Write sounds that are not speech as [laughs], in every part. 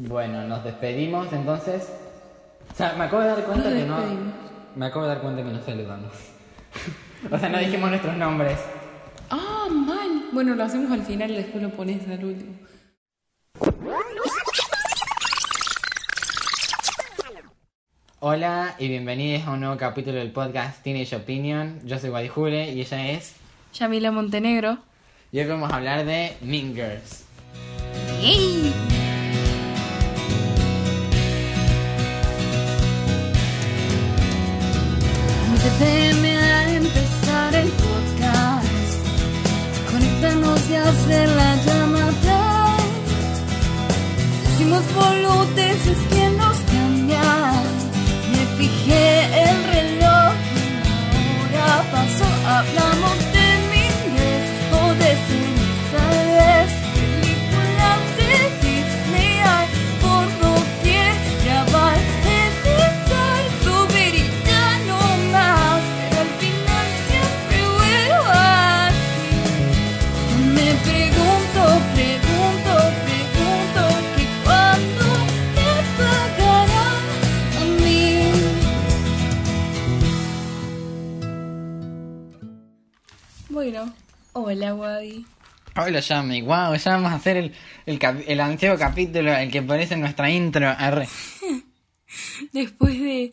Bueno, nos despedimos entonces. O sea, me acabo de dar cuenta Nos que no. Me acabo de dar cuenta que no saludamos. [laughs] o sea, no dijimos nuestros nombres. Ah, mal. Bueno, lo hacemos al final y después lo pones al último. Hola y bienvenidos a un nuevo capítulo del podcast Teenage Opinion. Yo soy Guadijule y ella es. Yamila Montenegro. Y hoy vamos a hablar de Mean Girls. ¡Yay! Antes de a empezar el podcast, conectarnos y hacer la llamada. Decimos boludeces que nos cambian. Me fijé el reloj y la hora pasó. Hablamos hola, Wadi. Hola Yami, wow, ya vamos a hacer el, el, el antiguo capítulo, el que aparece en nuestra intro. Arre. [laughs] Después de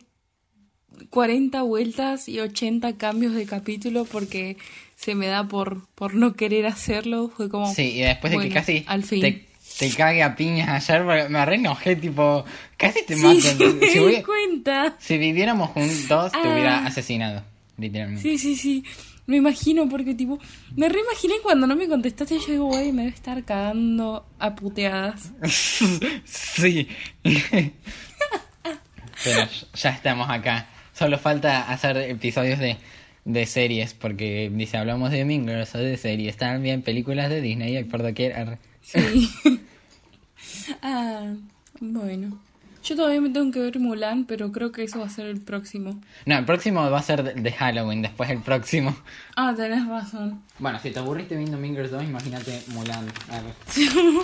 40 vueltas y 80 cambios de capítulo porque se me da por, por no querer hacerlo, fue como... Sí, y después de bueno, que casi Al fin. te, te cague a piñas ayer, me re enojé, tipo, casi te Sí, mato. [laughs] me Si, hubiera- cuenta. si viviéramos juntos, te Ah. hubiera asesinado, literalmente. Sí, sí, sí. Me imagino porque tipo... Me reimaginé cuando no me contestaste y yo digo, güey, me debe estar cagando a puteadas. [laughs] sí. Pero ya estamos acá. Solo falta hacer episodios de, de series, porque dice, hablamos de Mean Girls o de series, también películas de Disney y por doquier. Sí. [laughs] ah, bueno. Yo todavía me tengo que ver Mulan, pero creo que eso va a ser el próximo. No, el próximo va a ser de- Halloween, después el próximo. [laughs] Ah, tenés razón. Bueno, si te aburriste viendo Mean Girls 2, imagínate Mulan. arre. [laughs]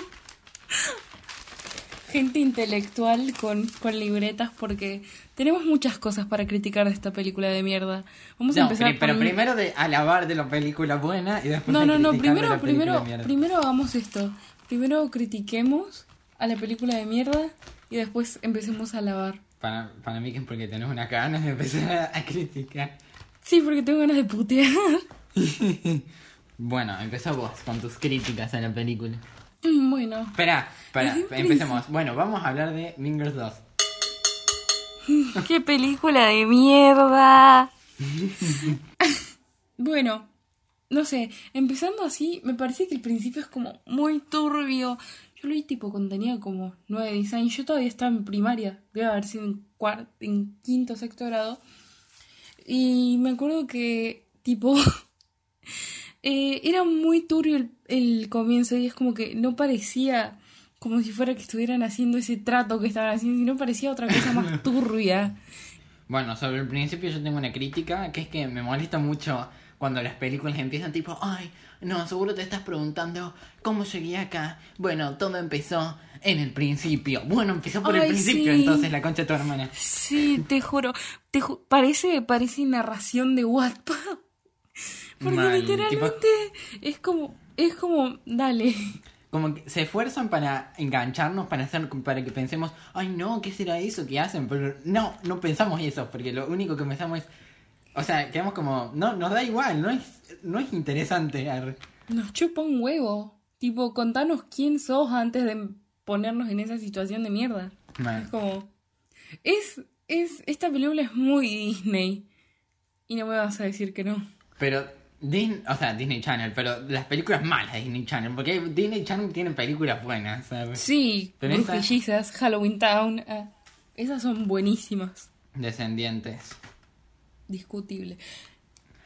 Gente intelectual con, con libretas porque tenemos muchas cosas para criticar de esta película de mierda. Vamos a No, empezar pri- pero por- primero de alabar de la película buena y después No, de no, no, primero, primero, primero hagamos esto. Primero critiquemos a la película de mierda y después empecemos a alabar. Para, para mí que es porque tenés unas ganas de empezar a, a criticar. Sí, porque tengo ganas de putear. [laughs] Bueno, empezá vos con tus críticas a la película. Bueno, Espera, espera, empecemos. Bueno, vamos a hablar de Mean Girls 2. ¡Qué película de mierda! [laughs] Bueno, no sé, empezando así, me parece que el principio es como muy turbio. Yo lo vi tipo cuando tenía como 9, 10 años. Yo todavía estaba en primaria, debe haber sido en, cuarto, en quinto, sexto grado. Y me acuerdo que tipo... [laughs] eh, era muy turbio el, el comienzo y es como que no parecía como si fuera que estuvieran haciendo ese trato que estaban haciendo, sino parecía otra cosa más [laughs] turbia. Bueno, sobre el principio yo tengo una crítica, que es que me molesta mucho cuando las películas empiezan tipo, ay, no, seguro te estás preguntando cómo llegué acá. Bueno, todo empezó en el principio. Bueno, empezó por el Ay, principio, sí. entonces la concha de tu hermana. Sí, te juro. Te ju- parece, parece narración de Wattpad. Porque literalmente es como, es como, dale. Como que se esfuerzan para engancharnos, para hacer, para que pensemos, ay no, ¿qué será eso que hacen? Pero no, no pensamos eso, porque lo único que pensamos es, o sea, quedamos como, no, nos da igual, no es, no es interesante. Nos chupa un huevo. Tipo, contanos quién sos antes de ponernos en esa situación de mierda. Es como, es, es, esta película es muy Disney. Y no me vas a decir que no. Pero Disney, o sea, Disney Channel, pero las películas malas de Disney Channel, porque Disney Channel tiene películas buenas, ¿sabes? Sí, Pero esa- Brujillizas, Halloween Town. ah, esas son buenísimas. Descendientes. Discutible.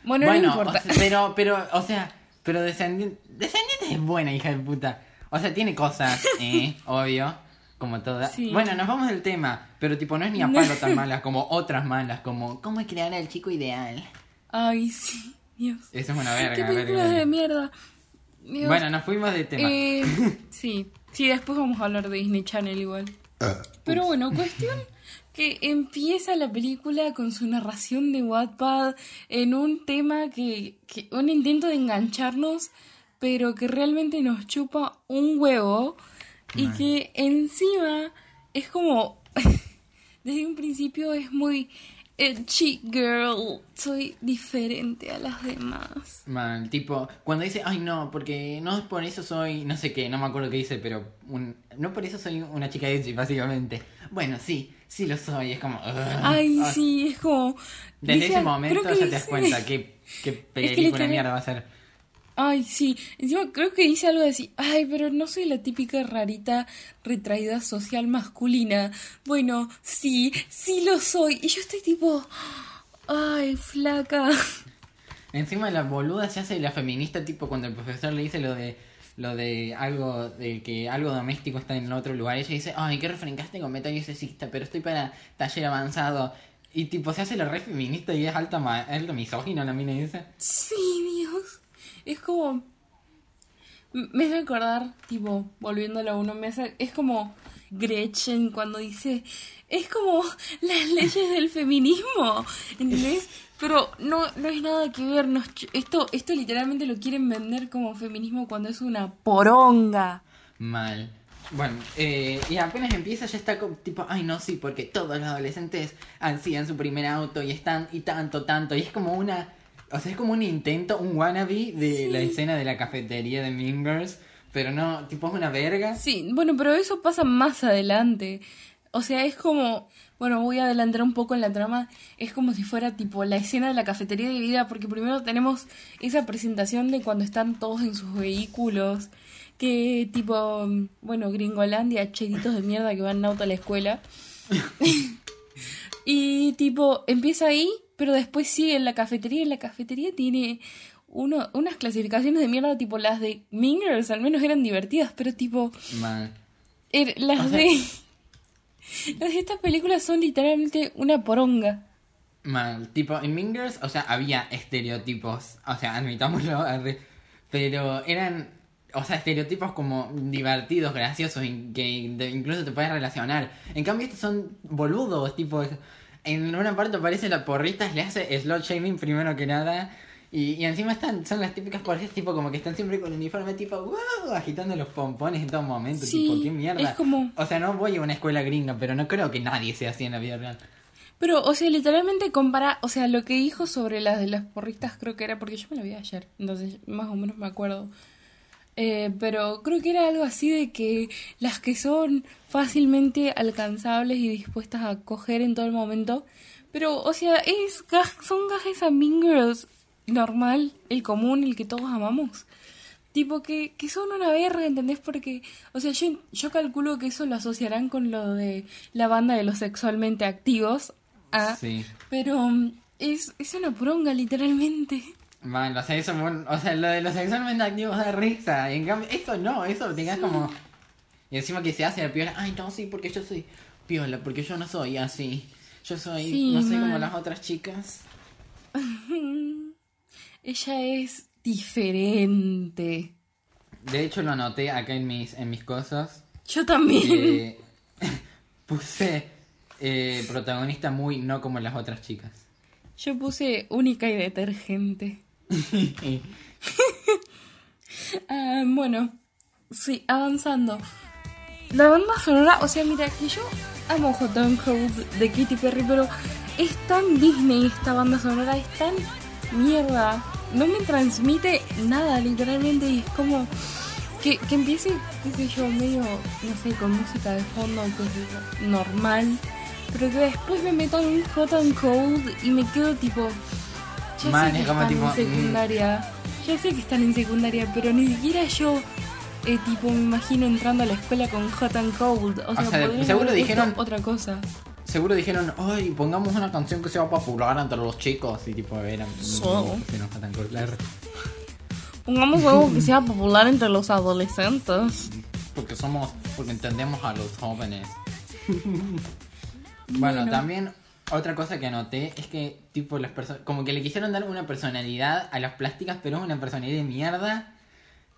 Bueno, bueno, no importa. o sea, pero, pero, o sea, pero Descendientes, Descendientes es buena, hija de puta. O sea, tiene cosas, [laughs] eh, obvio, como todas. Sí. Bueno, nos vamos del tema, pero tipo no es ni a palo tan malas como otras malas, como ¿Cómo crear al chico ideal? Ay, sí, Dios. Eso es una verga, ¿Qué verga, películas verga. de mierda? Dios. Bueno, nos fuimos de tema. Eh, [laughs] sí, sí, después vamos a hablar de Disney Channel igual. Pero bueno, cuestión que empieza la película con su narración de Wattpad en un tema que, que un intento de engancharnos, pero que realmente nos chupa un huevo y que encima es como [laughs] desde un principio es muy edgy girl, soy diferente a las demás. Mal, tipo, cuando dice, ay no, porque no por eso soy, no sé qué, no me acuerdo qué dice, pero un- no por eso soy una chica edgy, básicamente. Bueno, sí, sí lo soy, es como... Ay, Ah, sí, es como Desde ese momento que ya te das cuenta qué, qué [laughs] película literal- mierda va a ser. Ay, sí. Encima creo que dice algo así. Ay, pero no soy la típica rarita retraída social masculina. Bueno, sí, sí lo soy. Y yo estoy tipo. Ay, flaca. Encima la boluda se hace la feminista, tipo cuando el profesor le dice lo de lo de algo de que algo doméstico está en otro lugar, ella dice, ay, qué refrencaste con metal sexista, pero estoy para taller avanzado. Y tipo se hace la re feminista y es alta, ma- alta misógina la mina dice. Sí, Dios. Es como. Me hace acordar, tipo, volviéndolo a uno, me hace. Es como Gretchen cuando dice. Es como las leyes del feminismo. ¿Entendés? Pero no, no es nada que ver. nos esto, esto literalmente lo quieren vender como feminismo cuando es una poronga. Mal. Bueno, eh, y apenas empieza ya está como, tipo, ay no, sí, porque todos los adolescentes ansían su primer auto y están y tanto, tanto. Y es como una, o sea, es como un intento, un wannabe de la escena de la cafetería de Mean Girls, pero no, tipo es una verga. Sí, bueno, pero eso pasa más adelante. O sea, es como, bueno, voy a adelantar un poco en la trama, es como si fuera tipo la escena de la cafetería de vida, porque primero tenemos esa presentación de cuando están todos en sus vehículos, que tipo, bueno, Gringolandia, chetitos de mierda que van en auto a la escuela. [laughs] y tipo, empieza ahí, pero después sigue en la cafetería, y la cafetería tiene... Uno, unas clasificaciones de mierda tipo las de Mingers, al menos eran divertidas, pero tipo, Mal. Er- las O sea- de. Estas películas son literalmente una poronga. Mal. Tipo, en Mean Girls, o sea, había estereotipos, o sea, admitámoslo, [laughs] pero eran, o sea, estereotipos como divertidos, graciosos, que incluso te puedes relacionar. En cambio, estos son boludos, tipo, en una parte aparece la porrita, le hace slot shaming primero que nada. Y, y encima están, son las típicas porristas tipo como que están siempre con uniforme tipo wow, agitando los pompones en todo momento, Sí, tipo, qué mierda. es como- O sea, no voy a una escuela gringa, pero no creo que nadie sea así en la vida real. Pero, o sea, literalmente compara. O sea, lo que dijo sobre las de las porristas, creo que era. Porque yo me lo vi ayer, entonces más o menos me acuerdo. Eh, pero creo que era algo así de que las que son fácilmente alcanzables y dispuestas a coger en todo el momento. Pero, o sea, es son gajes a Mean Girls normal, el común, el que todos amamos. Tipo que, que son una verga, ¿entendés? Porque, o sea, yo, yo calculo que eso lo asociarán con lo de la banda de los sexualmente activos. Ah, Sí. pero mm, es, es una poronga, literalmente. Man, o sea, eso, o sea, lo de los sexualmente activos da risa. En cambio, eso no, eso te quedas como. Y encima que se hace la piola, ay, no, sí, porque yo soy piola, porque yo no soy así. Yo soy, Sí, no sé, como las otras chicas. [laughs] Ella es diferente. De hecho, lo anoté acá en mis, en mis cosas. Yo también. [laughs] puse eh, protagonista muy no como las otras chicas. Yo puse única y detergente. [laughs] Ah, bueno, sí, avanzando. La banda sonora, o sea, mira, que yo amo Hot and Cold de Katy Perry, pero es tan Disney esta banda sonora, es tan mierda. No me transmite nada, literalmente, y es como que, que empiece, qué sé yo, medio, no sé, con música de fondo, sé yo, normal, pero que después me metan un Hot and Cold y me quedo tipo. Ya Man, sé que es están tipo, en secundaria. Ya sé que están en secundaria, pero ni siquiera yo, eh, tipo, me imagino entrando a la escuela con hot and cold. O sea, sea, podrían seguro dijeron- otra cosa. Seguro dijeron, ay, pongamos una canción que sea popular entre los chicos. Y tipo, eran. So. Pongamos algo que [laughs] sea popular entre los adolescentes. Porque somos, porque entendemos a los jóvenes. [laughs] bueno, también otra cosa que anoté es que tipo las personas, como que le quisieron dar una personalidad a las plásticas, pero es una personalidad de mierda.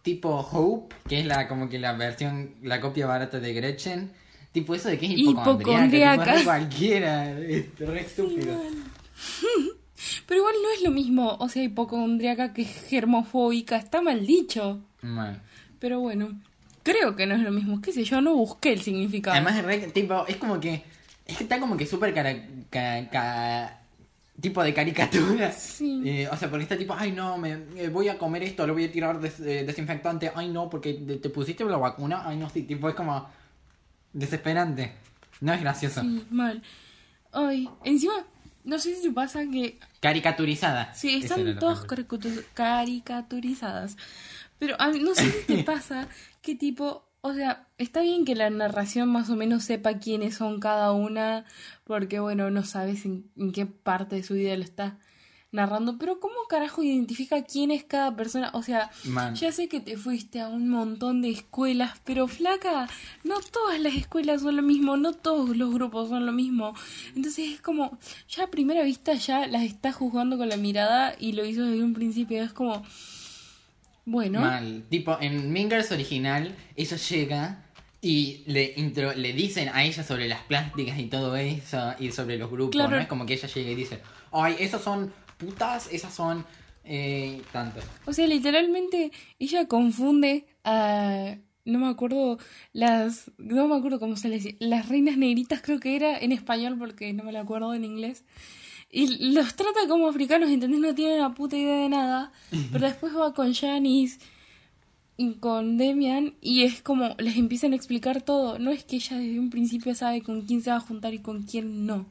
Tipo Hope, que es la como que la versión, la copia barata de Gretchen. Tipo eso de que es Hipocondriaca. tipo, cualquiera. Es re estúpido. [laughs] Pero igual no es lo mismo, o sea, hipocondriaca que germofóbica, está mal dicho. Mal. Pero bueno, creo que no es lo mismo, qué sé yo, no busqué el significado. Además, es re- tipo, es como que. Es que está como que súper cara, ca- ca- tipo de caricatura. Sí. Eh, o sea, porque está tipo, ay no, me, eh, voy a comer esto, le voy a tirar des- eh, desinfectante. Ay no, porque te, te pusiste la vacuna. Ay no, sí, tipo, es como desesperante. No es gracioso. Sí, mal. Ay, encima, no sé si te pasa que Caricaturizada. Sí, están todas caricaturizadas. Pero a mí- no sé si te [laughs] pasa que tipo, o sea, está bien que la narración más o menos sepa quiénes son cada una, porque bueno, no sabes en, en qué parte de su vida lo está narrando, pero ¿cómo carajo identifica quién es cada persona? O sea, Man. ya sé que te fuiste a un montón de escuelas, pero flaca, no todas las escuelas son lo mismo, no todos los grupos son lo mismo. Entonces es como, ya a primera vista ya las está juzgando con la mirada y lo hizo desde un principio. Es como, bueno, Mal. Tipo, en Mingers original, ella llega y le intro, le dicen a ella sobre las plásticas y todo eso, y sobre los grupos. Claro. No es como que ella llega y dice, ay, esos son putas, esas son eh, tanto. o sea, literalmente ella confunde a... No me acuerdo las... No me acuerdo cómo se les dice. Las reinas negritas creo que era en español porque no me lo acuerdo en inglés. Y los trata como africanos, ¿entendés? No tienen una puta idea de nada. Pero después va con Janice y con Demian y es como les empiezan a explicar todo. No es que ella desde un principio sabe con quién se va a juntar y con quién no.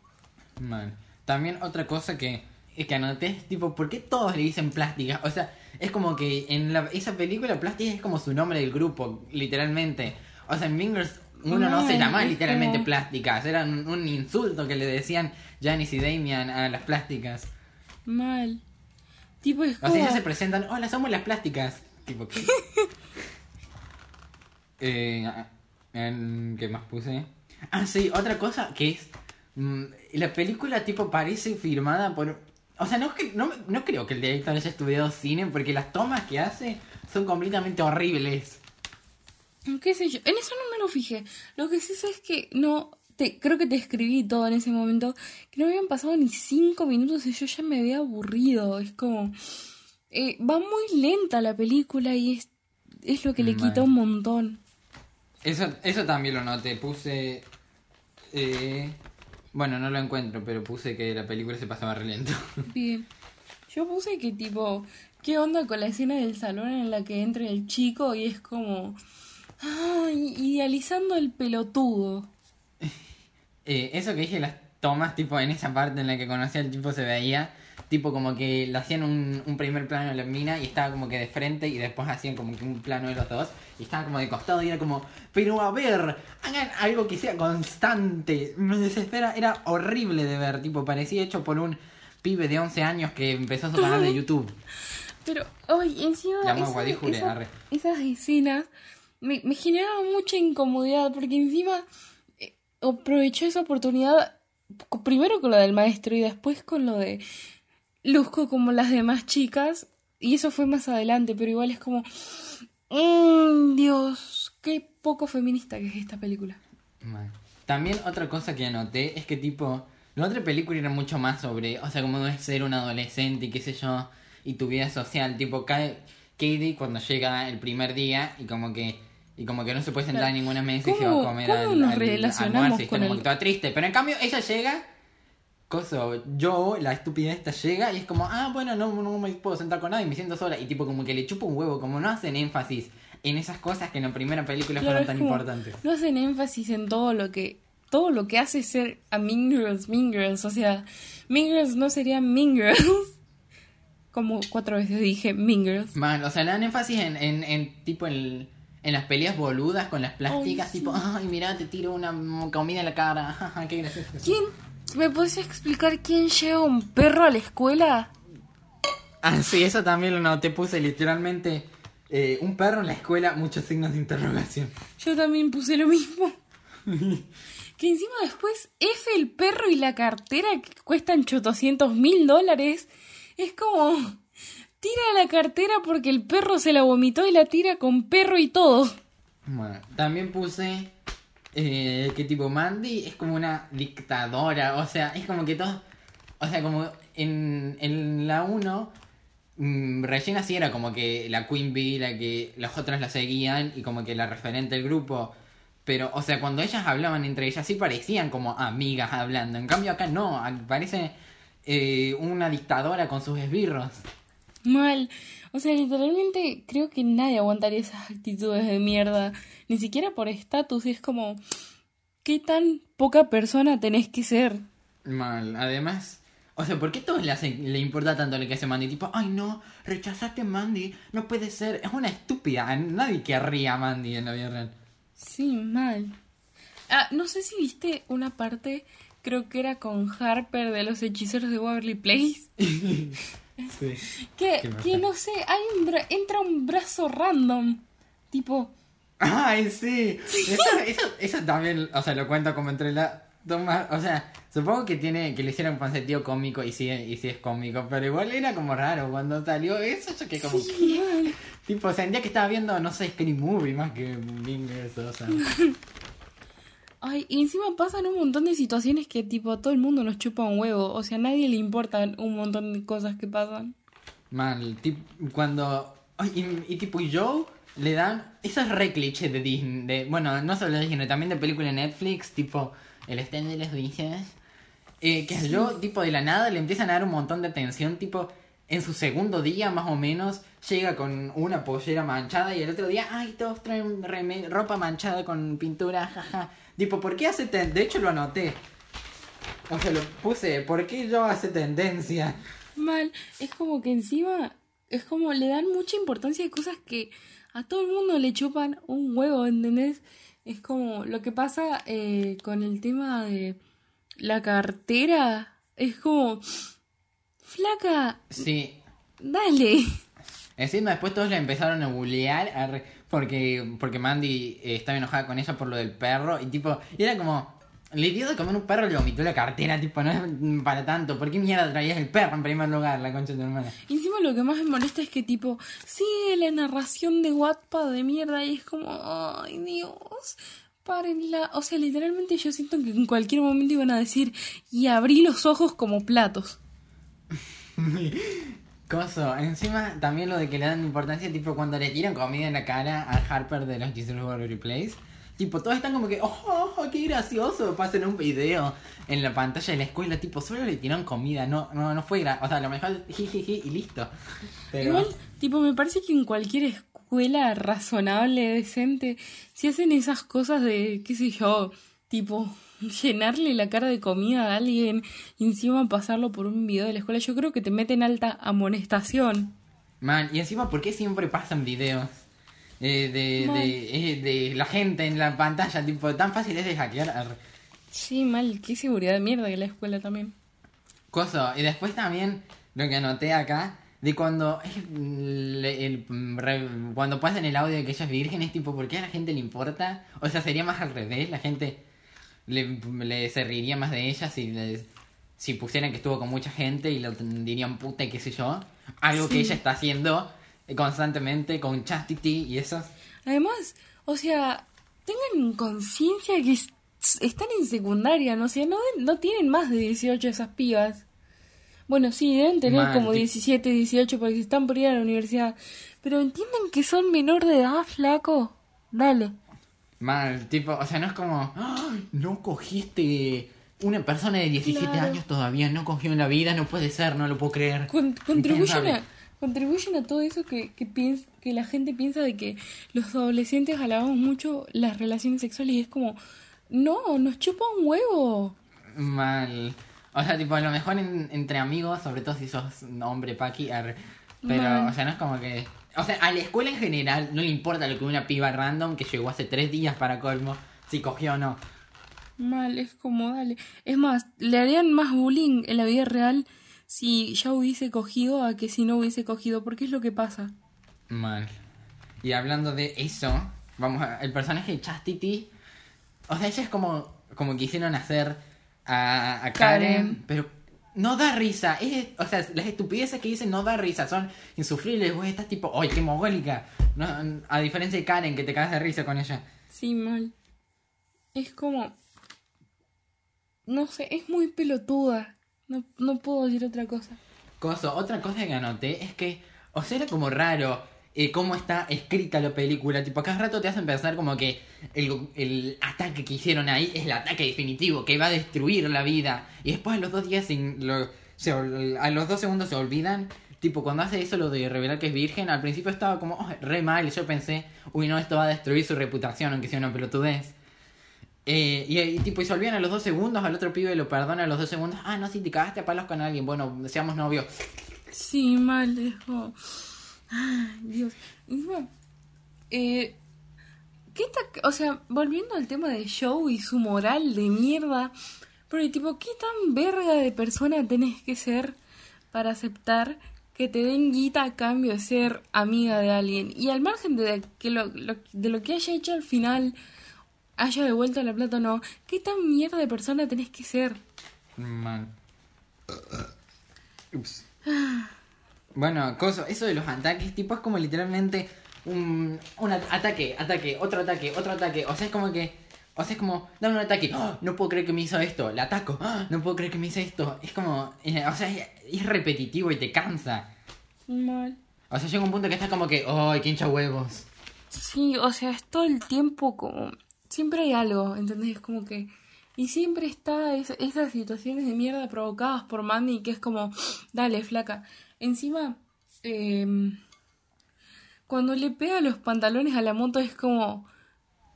Mal. También otra cosa que, que anoté es tipo, ¿por qué todos le dicen plástica? O sea, es como que en la, esa película plástica es como su nombre del grupo, literalmente. O sea, en Mingers uno no, se llamaba es literalmente plásticas, era un, un insulto que le decían Janice y Damian a las plásticas. Mal. Tipo es O sea, ellas se presentan, hola, somos las plásticas. Tipo, ¿qué? [laughs] eh, en- ¿Qué más puse? Ah, sí, otra cosa que es... mm, la película tipo parece firmada por... O sea, no, es que- no, no creo que el director haya estudiado cine porque las tomas que hace son completamente horribles. ¿Qué sé yo? En eso no me lo fijé. Lo que sí sé es que no... Te, creo que te escribí todo en ese momento. Que no habían pasado ni cinco minutos y yo ya me había aburrido. Es como... eh, va muy lenta la película y es, es lo que le Mal. quita un montón. Eso, eso también lo noté, puse... eh, bueno, no lo encuentro, pero puse que la película se pasaba re lento. [laughs] Bien. Yo puse que tipo, ¿qué onda con la escena del salón en la que entra el chico y es como, ay, idealizando el pelotudo? Eh, eso que dije, las tomas, tipo, en esa parte en la que conocía al tipo se veía, tipo, como que le hacían un, un primer plano a la mina y estaba como que de frente y después hacían como que un plano de los dos y estaba como de costado y era como, pero a ver, hagan algo que sea constante. Me desespera, era horrible de ver, tipo, parecía hecho por un pibe de 11 años que empezó su canal de [laughs] YouTube. Pero, ay, encima esa- esa- esas escenas me, me generaban mucha incomodidad porque encima eh, aprovechó esa oportunidad primero con lo del maestro y después con lo de Luzco como las demás chicas y eso fue más adelante, pero igual es como, mm, Dios, qué poco feminista que es esta película. Mal. También otra cosa que anoté es que tipo, la otra película era mucho más sobre, o sea, como es ser un adolescente y qué sé yo, y tu vida social, tipo Ka- Katie cuando llega el primer día y como que y como que no se puede sentar en ninguna mesa y se va ¿Cómo- a comer cómo al, al relacionamos almuerzo y está con como el- que toda triste, pero en cambio ella llega Coso, yo, la estúpida esta llega y es como, ah, bueno, no, no me puedo sentar con nadie, me siento sola. Y tipo, como que le chupa un huevo, como no hacen énfasis en esas cosas que en la primera película Claro, fueron tan importantes. No hacen énfasis en todo lo que todo lo que hace ser a Mean Girls, Mean Girls, o sea, Mean Girls no sería Mean Girls. [laughs] Como cuatro veces dije Mean Girls. Man, o sea, le dan énfasis en, en, en tipo en, en las peleas boludas con las plásticas, Ay, sí. tipo, ay, mira, te tiro una comida en la cara, [laughs] qué gracioso. ¿Quién me puedes explicar quién lleva un perro a la escuela? Ah, sí, eso también lo noté, puse literalmente eh, un perro en la escuela, muchos signos de interrogación. Yo también puse lo mismo. [laughs] que encima después F el perro y la cartera que cuestan 800 mil dólares. Es como... Tira la cartera porque el perro se la vomitó y la tira con perro y todo. Bueno, también puse eh, que tipo Mandy es como una dictadora, o sea, es como que todo, o sea, como en, en la 1, mm, Regina sí era como que la Queen Bee, la que los otros la seguían y como que la referente del grupo. Pero, o sea, cuando ellas hablaban entre ellas sí parecían como amigas hablando. En cambio acá no, parece eh, una dictadora con sus esbirros. Mal. O sea, literalmente creo que nadie aguantaría esas actitudes de mierda. Ni siquiera por estatus. Es como, ¿qué tan poca persona tenés que ser? Mal. Además, o sea, ¿por qué a todos le, hacen, le importa tanto lo que hace Mandy? Tipo, ay no, rechazaste a Mandy, no puede ser. Es una estúpida. Nadie querría a Mandy en la vida real. Sí, mal. Ah, no sé si viste una parte, creo que era con Harper de los hechiceros de Waverly Place. [laughs] Sí. [laughs] Que, que no sé, hay un bra- entra un brazo random. Tipo, Ay, sí. Eso, eso, eso también, o sea, lo cuento como entre la toma, o sea, supongo que tiene que le hicieron un sentido cómico y sí, y sí es cómico, pero igual era como raro cuando salió eso, yo que como sí, [laughs] tipo sentía que estaba viendo, no sé, Scary Movie más que eso, o sea. [laughs] Ay, y encima pasan un montón de situaciones que tipo a todo el mundo nos chupa un huevo. O sea, a nadie le importan un montón de cosas que pasan. Mal, tip, cuando ay, y, y tipo Joe le dan eso es re cliché de Disney, de, bueno, no solo de Disney, también de película de Netflix, tipo El stand de las Vicias. Eh, que a Joe, tipo, de la nada le empiezan a dar un montón de atención, tipo, en su segundo día más o menos, llega con una pollera manchada y el otro día, ay, todos traen ropa manchada con pintura, jaja. Tipo, ¿por qué hace ten De hecho lo anoté. O sea, lo puse, ¿por qué Joe hace tendencia? Mal, es como que encima, es como le dan mucha importancia a cosas que a todo el mundo le chupan un huevo, ¿entendés? Es como lo que pasa eh, con el tema de la cartera. Es como, flaca, Sí, dale. Encima después todos la empezaron a bullear arre, porque, porque Mandy eh, estaba enojada con ella por lo del perro y tipo, y era como, le dio de comer un perro y le vomitó la cartera, tipo, no es para tanto, ¿por qué mierda traías el perro en primer lugar, la concha de tu hermana? Y encima lo que más me molesta es que tipo, sigue la narración de Wattpad de mierda y es como, ay Dios, párenla. O sea, literalmente yo siento que en cualquier momento iban a decir, y abrí los ojos como platos. [laughs] Coso, encima también lo de que le dan importancia, tipo, cuando le tiran comida en la cara a Harper de los Jesus World Place. Tipo, todos están como que, oh, oh, qué gracioso, pasen un video en la pantalla de la escuela, tipo, solo le tiraron comida, no, no, no fue gra o sea, a lo mejor jijiji y listo. Pero... Igual, tipo, me parece que en cualquier escuela razonable, decente, si hacen esas cosas de, qué sé yo, tipo, [laughs] llenarle la cara de comida a alguien y encima pasarlo por un video de la escuela, yo creo que te meten alta amonestación. Man, y encima, ¿por qué siempre pasan videos eh, de, de, eh, de la gente en la pantalla? Tipo, tan fácil es de hackear. Sí, mal, qué seguridad de mierda que la escuela también. Coso, y después también lo que anoté acá, de cuando es el, el- re- cuando pasan el audio de que ella es virgen, es tipo, ¿por qué a la gente le importa? O sea, sería más al revés, la gente le, le se reiría más de ella si, le- si pusieran que estuvo con mucha gente y lo dirían puta y qué sé yo. Algo que ella está haciendo constantemente con Chastity y eso. Además, o sea, tengan conciencia que es- están en secundaria, ¿no? O sea, no, no tienen más de 18 esas pibas. Bueno, sí, deben tener Mal, como ti- 17, 18 porque están por ir a la universidad. Pero entienden que son menor de edad, flaco. Dale. Mal, tipo, o sea, no es como, "Ay, no cogiste una persona de 17 Claro. años todavía, no cogió en la vida, no puede ser, no lo puedo creer. Con- contribuyen, a, contribuyen a todo eso que, que, piens- que la gente piensa de que los adolescentes alabamos mucho las relaciones sexuales y es como, no, nos chupa un huevo. Mal. O sea, tipo, a lo mejor en- entre amigos, sobre todo si sos hombre paqui, pero, Mal. o sea, no es como que... O sea, a la escuela en general no le importa lo que una piba random que llegó hace tres días para colmo, si cogió o no. Mal, es como, dale. Es más, le harían más bullying en la vida real si ya hubiese cogido a que si no hubiese cogido, porque es lo que pasa. Mal. Y hablando de eso, vamos a... El personaje de Chastity... O sea, ella es como, como quisieron hacer a, a Karen, Karen. pero no da risa. Es, o sea, las estupideces que dicen no da risa, son insufribles, güey. Estás tipo, ¡ay, qué mogólica! No, a diferencia de Karen, que te cagas de risa con ella. Sí, mal. es como... No sé, es muy pelotuda. No, no puedo decir otra cosa. Coso, otra cosa que anoté es que, o sea, era como raro eh, cómo está escrita la película. Tipo, cada rato te hacen pensar como que el, ataque que hicieron ahí es el ataque definitivo, que va a destruir la vida. Y después a los dos días, sin, se a los dos segundos se olvidan. Tipo, cuando hace eso lo de revelar que es virgen, al principio estaba como "Oh, re mal. Yo pensé, uy, no, esto va a destruir su reputación, aunque sea una pelotudez. Eh, y, y tipo, y se olvidan a los dos segundos, al otro pibe lo perdona a los dos segundos. Ah, no, si te cagaste a palos con alguien, bueno, seamos novios. Sí, mal, como... Ay, Dios. Eh, ¿qué ta- o sea, volviendo al tema de show y su moral de mierda, porque tipo, ¿qué tan verga de persona tenés que ser para aceptar que te den guita a cambio de ser amiga de alguien? Y al margen de que lo, lo- de lo que haya hecho al final, haya devuelto la plata o no, ¿qué tan mierda de persona tenés que ser? Man. Ups. Bueno, coso, eso de los ataques, tipo, es como literalmente un, un at- ataque, ataque, otro ataque, otro ataque. O sea, es como que. O sea, es como, dame un ataque. ¡Ah! No puedo creer que me hizo esto. Le ataco. ¡Ah! No puedo creer que me hizo esto. Es como. eh, o sea, es, es repetitivo y te cansa. Mal. O sea, llega un punto que estás como que. ¡Ay, qué hincha huevos! Sí, o sea, es todo el tiempo como... Siempre hay algo, ¿entendés? Como que... Y siempre está es- esas situaciones de mierda provocadas por Mandy que es como, dale, flaca. Encima, em, cuando le pega los pantalones a la moto es como,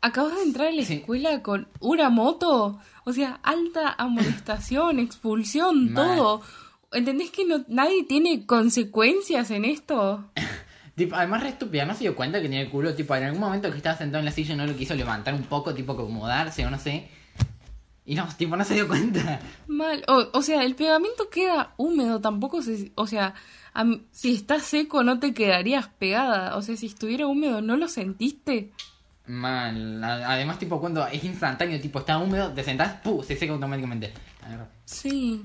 acabas de entrar a la Sí. escuela con una moto. O sea, alta amonestación, [laughs] expulsión, todo. ¿Entendés que no, nadie tiene consecuencias en esto? [laughs] Tipo, además, re estúpida, no se dio cuenta que tenía el culo. Tipo, en algún momento que estaba sentado en la silla no lo quiso levantar un poco, tipo, acomodarse o no sé. Y no, tipo, no se dio cuenta. Mal, o, o sea, el pegamento queda húmedo, tampoco se, o sea, am- si está seco no te quedarías pegada, o sea, si estuviera húmedo no lo sentiste. Mal. Además, tipo, cuando es instantáneo, tipo, está húmedo, te sentás, ¡pum! se seca automáticamente. Sí,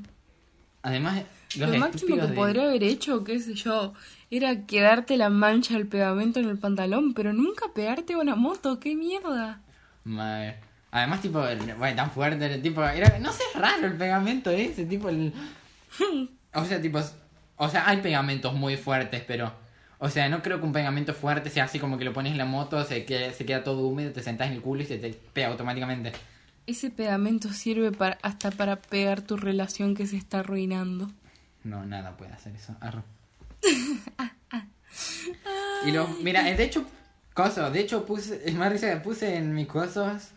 Además, los lo máximo que de- podría haber hecho, qué sé yo, era quedarte la mancha del pegamento en el pantalón, pero nunca pegarte a una moto, qué mierda. Mal. Además, tipo, bueno, tan fuerte, tipo, era, no sé, es raro el pegamento ese, tipo, el... O sea, tipo, o sea, hay pegamentos muy fuertes, pero, o sea, no creo que un pegamento fuerte sea así como que lo pones en la moto, se queda, se queda todo húmedo, te sentás en el culo y se te pega automáticamente. Ese pegamento sirve para, hasta para pegar tu relación que se está arruinando. No, nada puede hacer eso. Arre. [laughs] y lo, mira, de hecho, coso, de hecho puse, es más risa que puse en mis cosas,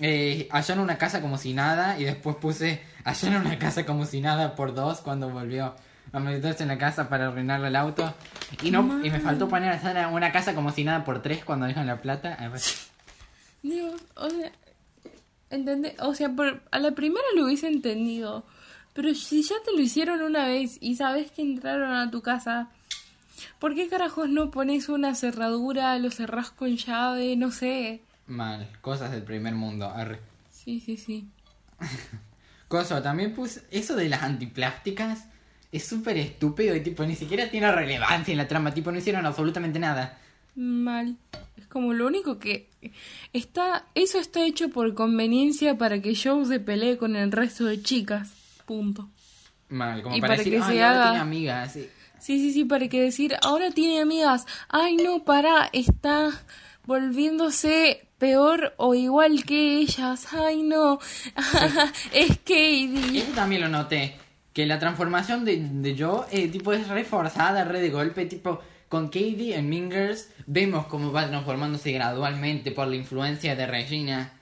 eh, en una casa como si nada, y después puse en una casa como si nada por dos cuando volvió a meterse en la casa para arruinarle el auto. Y no, y me faltó poner allá una casa como si nada por tres cuando dejan la plata. Dios, o sea, ¿entendés? O sea, por- a la primera lo hubiese entendido, pero si ya te lo hicieron una vez y sabes que entraron a tu casa, ¿por qué carajos no pones una cerradura, lo cerrás con llave, no sé? Mal, cosas del primer mundo. Arre. Sí, sí, sí. [laughs] Coso, también puse eso de las antiplásticas. Es súper estúpido y tipo ni siquiera tiene relevancia en la trama, tipo no hicieron absolutamente nada. Mal. Es como lo único que está, eso está hecho por conveniencia para que Joe se pelee con el resto de chicas. Punto. Mal, como Y para, para decir, que se ahora haga- tiene amigas. sí. Sí, sí, sí, para que decir, ahora tiene amigas. Ay, no, para, está volviéndose peor o igual que ellas. Ay, no, [laughs] es Katie. Eso también lo noté. Que la transformación de, de Joe, eh, tipo, es reforzada, re de golpe. Tipo, con Katie en Mingers vemos cómo va transformándose gradualmente por la influencia de Regina.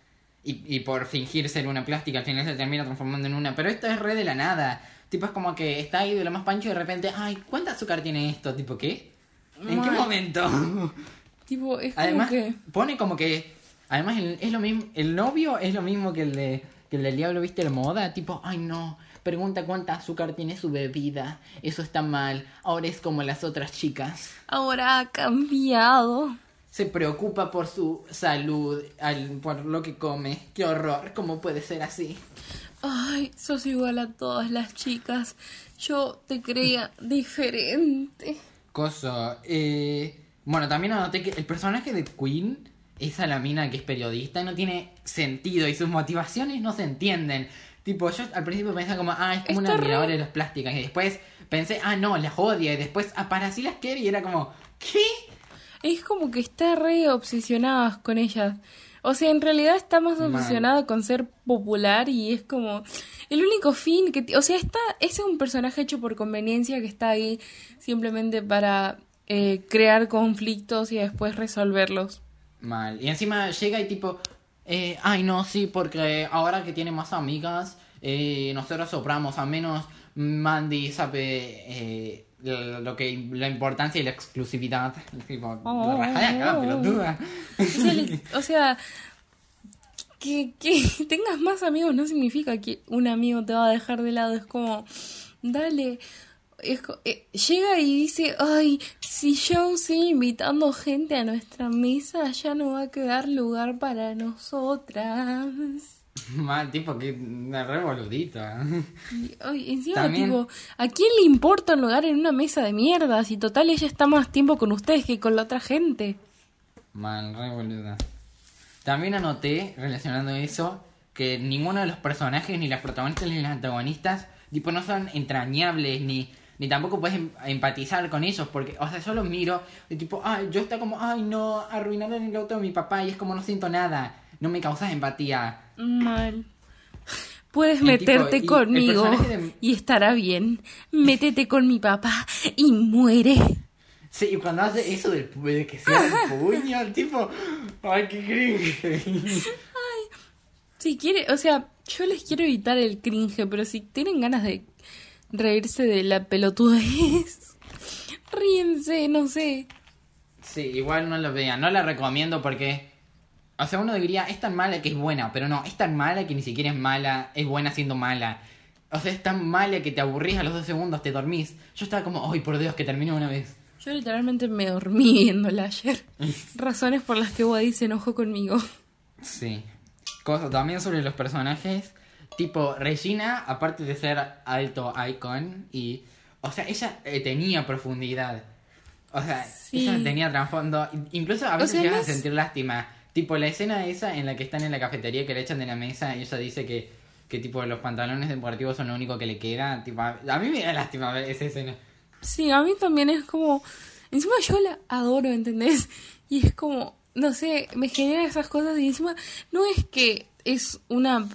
Y, y por fingir ser una plástica, al final se termina transformando en una. Pero esto es re de la nada. Tipo, es como que está ahí de lo más pancho y de repente, ay, ¿cuánta azúcar tiene esto? Tipo, ¿qué? ¿En qué Mal. momento? [laughs] Tipo, es como Además, que... pone como que. Además, el- es lo mismo. El novio es lo mismo que el de. Que el del diablo, ¿viste? La moda. Tipo, ay no. Pregunta cuánta azúcar tiene su bebida. Eso está mal. Ahora es como las otras chicas. Ahora ha cambiado. Se preocupa por su salud, al- por lo que come. Qué horror. ¿Cómo puede ser así? Ay, sos igual a todas las chicas. Yo te creía diferente. Coso. Eh, bueno, también anoté que el personaje de Queen esa la mina que es periodista no tiene sentido y sus motivaciones no se entienden. Tipo, yo al principio pensaba como, ah, es como una re- admiradora de las plásticas. Y después pensé, ah, no, las odia. Y después, ah, para sí las quiere. Y era como, ¿qué? Es como que está re obsesionada con ellas. O sea, en realidad está más obsesionada con ser popular y es como el único fin que... O sea, está, ese es un personaje hecho por conveniencia que está ahí simplemente para eh, crear conflictos y después resolverlos. Mal. Y encima llega y tipo, eh, ay no, sí, porque ahora que tiene más amigas, eh, nosotros sopramos, a menos Mandy sabe eh, lo que la importancia y la exclusividad. Tipo, Oh, de acá, oh, oh. pelotuda. O sea, que, que [laughs] tengas más amigos no significa que un amigo te va a dejar de lado. Es como, dale. Es eh, llega y dice, ay, si yo sigo invitando gente a nuestra mesa, ya no va a quedar lugar para nosotras. [laughs] Mal, tipo, que una re boludita. Y, ay, encima, También- tipo, ¿a quién le importa un lugar en una mesa de mierda? Si total ella está más tiempo con ustedes que con la otra gente. Mal, re boluda. También anoté, relacionando eso, que ninguno de los personajes, ni las protagonistas ni los antagonistas, tipo, no son entrañables, ni, ni tampoco puedes em- empatizar con ellos, porque, o sea, yo los miro, y tipo, ay, yo está como, ay, no, arruinaron el auto de mi papá, y es como, no siento nada, no me causas empatía. Mal. Puedes meterte conmigo de- y estará bien. Métete con mi papá y muere. Sí, y cuando hace eso del de que sea el puño, el tipo, ay, qué cringe. Si quiere, o sea, yo les quiero evitar el cringe, pero si tienen ganas de reírse de la pelotudez, [laughs] ríense, no sé. Sí, igual no lo vean, no la recomiendo porque... O sea, uno diría, es tan mala que es buena, pero no, es tan mala que ni siquiera es mala, es buena siendo mala. O sea, es tan mala que te aburrís a los dos segundos, te dormís. Yo estaba como, ay, por Dios, que termine una vez. Yo literalmente me dormí viéndola ayer. [laughs] Razones por las que Wadi se enojó conmigo. Sí. Cosa, también sobre los personajes, tipo, Regina, aparte de ser alto icon, y... O sea, ella eh, tenía profundidad. O sea, Sí. ella tenía trasfondo. Incluso a veces sea, llegas no a sentir lástima. Tipo, la escena esa en la que están en la cafetería que le echan de la mesa y ella dice que, que tipo, los pantalones deportivos son lo único que le queda. Tipo, a, a mí me da lástima ver esa escena. Sí, a mí también es como... Encima yo la adoro, ¿entendés? Y es como, no sé, me genera esas cosas y encima no es que es una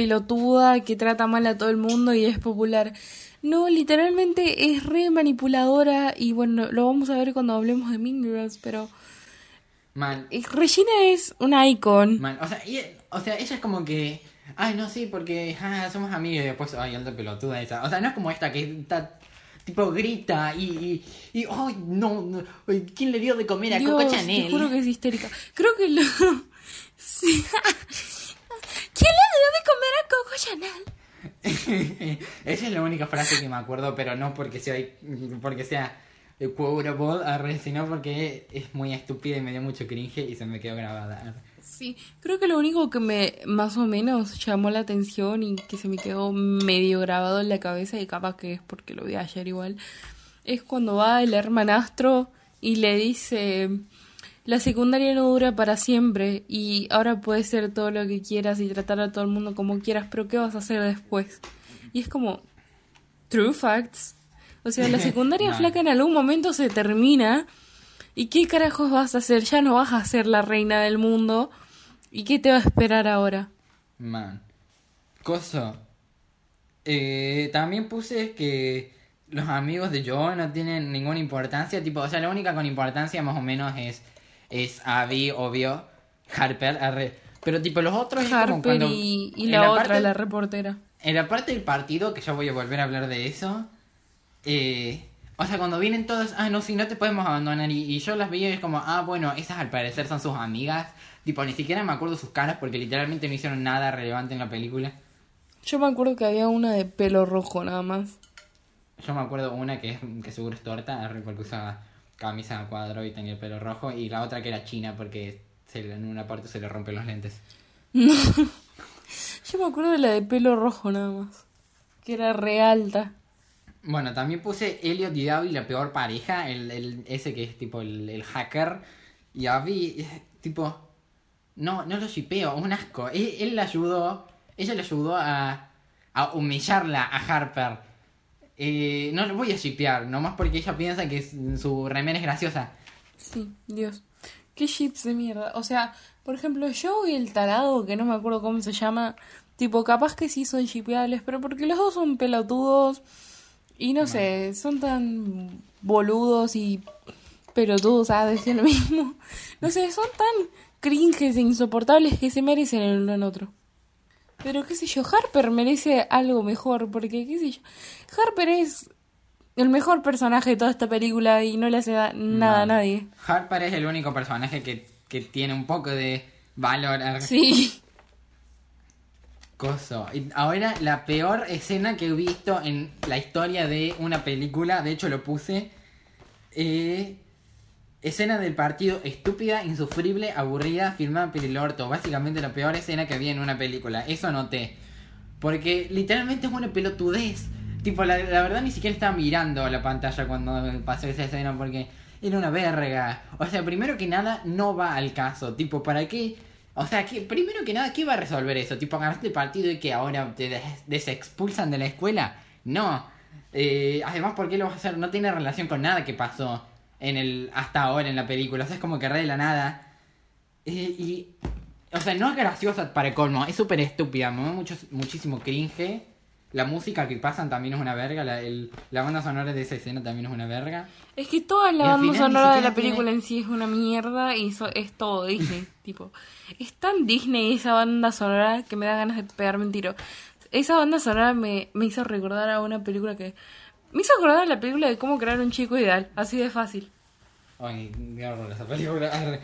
pelotuda que trata mal a todo el mundo y es popular. No, literalmente es re manipuladora y bueno, lo vamos a ver cuando hablemos de Mean Girls, pero eh, Regina es una icon. man, o sea, y- o sea, ella es como que... Ay, no, sí, porque ah, somos amigos y después, ay, alta pelotuda esa. O sea, no es como esta que está... Tipo, grita y... Y, y, ay, no, ¿quién le dio de comer a Coco Dios, te Chanel? juro que es histérica. Creo que lo... [laughs] Sí. ¿Quién le dio de comer a Coco Chanel? [laughs] Esa es la única frase que me acuerdo, pero no porque sea porque sea eh, quotable, arre, sino porque es muy estúpida y me dio mucho cringe y se me quedó grabada. Sí, creo que lo único que me más o menos llamó la atención y que se me quedó medio grabado en la cabeza y capaz que es porque lo vi ayer igual, es cuando va el hermanastro y le dice la secundaria no dura para siempre y ahora puedes ser todo lo que quieras y tratar a todo el mundo como quieras, pero ¿qué vas a hacer después? Y es como true facts. O sea, la [laughs] secundaria No. flaca en algún momento se termina ¿Y qué carajos vas a hacer? Ya no vas a ser la reina del mundo. ¿Y qué te va a esperar ahora? Man. Coso. Eh, también puse que los amigos de Joe no tienen ninguna importancia. Tipo, o sea, la única con importancia más o menos es, es Abby, obvio. Harper, arre. Pero tipo, los otros es como Harper cuando... y, la, otra, parte- la reportera. En la parte del partido, que ya voy a volver a hablar de eso, eh, o sea, cuando vienen todos, ah, no, si no te podemos abandonar, y, y yo las veía y es como, ah, bueno, esas al parecer son sus amigas, tipo, ni siquiera me acuerdo sus caras porque literalmente no hicieron nada relevante en la película. Yo me acuerdo que había una de pelo rojo nada más. Yo me acuerdo una que, es, que seguro es torta, arre, porque usaba camisa a cuadro y tenía el pelo rojo, y la otra que era china porque se le- en una parte se le rompen los lentes. No. [laughs] Yo me acuerdo de la de pelo rojo nada más. Que era re alta. Bueno, también puse Elliot y Abby, la peor pareja, el, el- ese que es tipo el, el hacker. Y Abby, [laughs] tipo, No, no lo shipeo, un asco. Él, él la ayudó, ella le ayudó a, a humillarla a Harper. Eh, no lo voy a shipear, nomás porque ella piensa que su remera es graciosa. Sí, Dios. Qué chips de mierda. O sea, por ejemplo, yo y el tarado, que no me acuerdo cómo se llama, tipo, capaz que sí son shipeables, pero porque los dos son pelotudos y no sé, son tan boludos y pelotudos, ah, decía lo mismo. No sé, son tan cringes e insoportables que se merecen el uno en otro. Pero qué sé yo, Harper merece algo mejor, porque qué sé yo, Harper es el mejor personaje de toda esta película y no le hace da- nada a nadie. Harper es el único personaje que, que tiene un poco de valor. al- Sí. [laughs] Coso. Y ahora la peor escena que he visto en la historia de una película, de hecho lo puse. eh, escena del partido estúpida, insufrible, aburrida, filmada por el orto. Básicamente la peor escena que había en una película. Eso noté. Porque literalmente es una pelotudez. Tipo, la, la verdad ni siquiera estaba mirando la pantalla cuando pasó esa escena porque era una verga. O sea, primero que nada, no va al caso. Tipo, ¿para qué? O sea, que primero que nada, ¿qué va a resolver eso? Tipo, ganaste el partido y que ahora te des- desexpulsan de la escuela. No. Eh, además, ¿por qué lo vas a hacer? No tiene relación con nada que pasó en el hasta ahora en la película. O sea, es como que re de la nada. Eh, y. O sea, no es graciosa para colmo, es súper estúpida. Me da mucho, muchísimo cringe. La música que pasan también es una verga. La, el- la banda sonora de esa escena también es una verga. Es que toda la Y banda sonora de la película tiene- en sí es una mierda y eso es todo Disney. [laughs] tipo, es tan Disney esa banda sonora que me da ganas de pegarme un tiro. Esa banda sonora me, me hizo recordar a una película que. Me hizo acordar la película de cómo crear un chico ideal, así de fácil. Ay, qué horror esa película.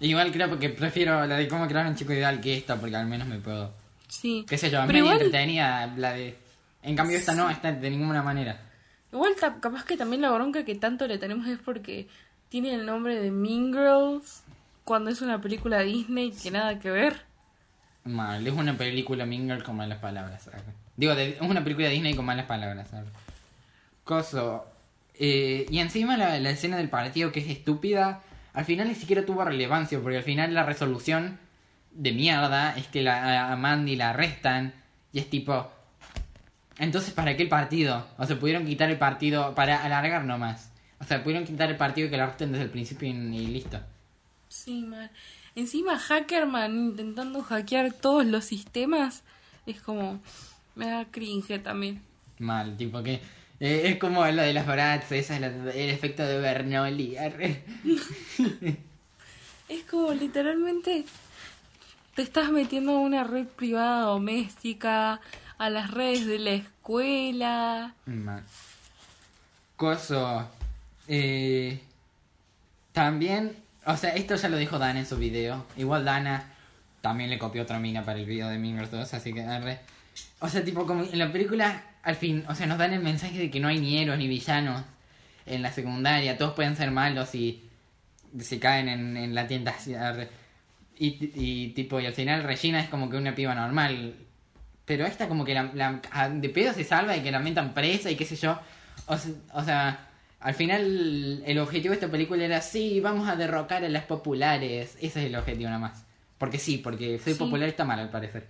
Igual creo que prefiero la de cómo crear un chico ideal que esta, porque al menos me puedo. Sí. Qué sé yo, es medio igual, entretenida la de. En cambio, esta no está de ninguna manera. igual capaz que también la bronca que tanto le tenemos es porque tiene el nombre de Mean Girls cuando es una película Disney que nada que ver. Mal, es una película Mingle con malas palabras. Digo, de- es una película Disney con malas palabras. arre. Coso. Eh, y encima la, la escena del partido que es estúpida, al final ni siquiera tuvo relevancia, porque al final la resolución de mierda es que la, a Mandy la arrestan y es tipo... Entonces, ¿para qué el partido? O sea, pudieron quitar el partido para alargar nomás. O sea, pudieron quitar el partido y que la arresten desde el principio y, y listo. Sí, mal. Encima Hackerman intentando hackear todos los sistemas es como... Me da cringe también. Mal, tipo que... eh, es como lo de las Bratz, ese es la- el efecto de Bernoulli. [laughs] Es como literalmente te estás metiendo a una red privada doméstica, a las redes de la escuela. Mal. Coso. Eh, también, o sea, esto ya lo dijo Dana en su video. Igual Dana también le copió otra mina para el video de Mingers 2, así que arre. O sea, tipo, como en la película, al fin, o sea, nos dan el mensaje de que no hay ni héroes ni villanos en la secundaria. Todos pueden ser malos y se caen en, en la tentación. arre. Y, y tipo, y al final Regina es como que una piba normal. Pero esta como que la, la- de pedo se salva y que la metan presa y qué sé yo. O se- o sea, al final el objetivo de esta película era, sí, vamos a derrocar a las populares. Ese es el objetivo nada más. Porque sí, porque Sí. popular está mal al parecer.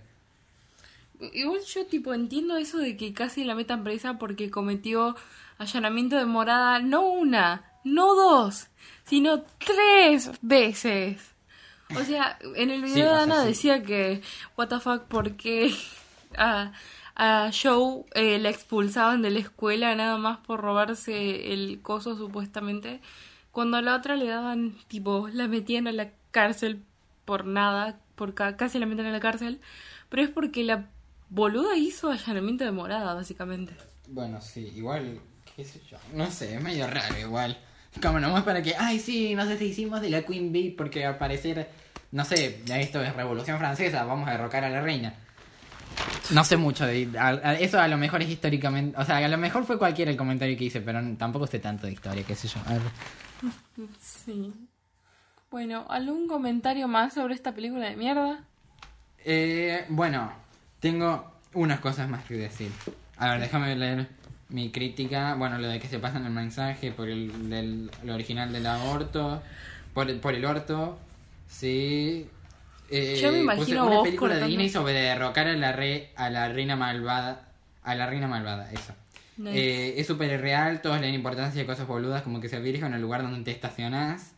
Igual yo tipo entiendo eso de que casi la metan presa porque cometió allanamiento de morada no una, no dos, sino tres veces. O sea, en el video Sí, o de sea, Ana sí. decía que, what the fuck, porque a, a Joe eh, la expulsaban de la escuela nada más por robarse el coso supuestamente, cuando a la otra le daban, tipo, la metían a la cárcel por nada, por ca- casi la meten a la cárcel, pero es porque la boluda hizo allanamiento de morada, básicamente. Bueno, sí, igual, qué sé yo. No sé, es medio raro igual. Como nomás para que, ay, sí, no sé si hicimos de la Queen Bee porque al parecer, no sé, esto es Revolución Francesa, vamos a derrocar a la reina. No sé mucho de a- a- eso a lo mejor es históricamente, o sea, a lo mejor fue cualquiera el comentario que hice, pero tampoco sé tanto de historia, qué sé yo. Sí. Bueno, ¿algún comentario más sobre esta película de mierda? Eh, bueno, tengo unas cosas más que decir. A ver, déjame leer mi crítica. Bueno, lo de que se pasan el mensaje por el, del, el original del aborto. Por, el- por el orto. Sí. Eh, Yo me imagino una vos película de Disney sobre derrocar a la, re, a la reina malvada. A la reina malvada, eso. Nice. Eh, es súper real, todos le dan importancia a cosas boludas como que se virgen en el lugar donde te estacionás.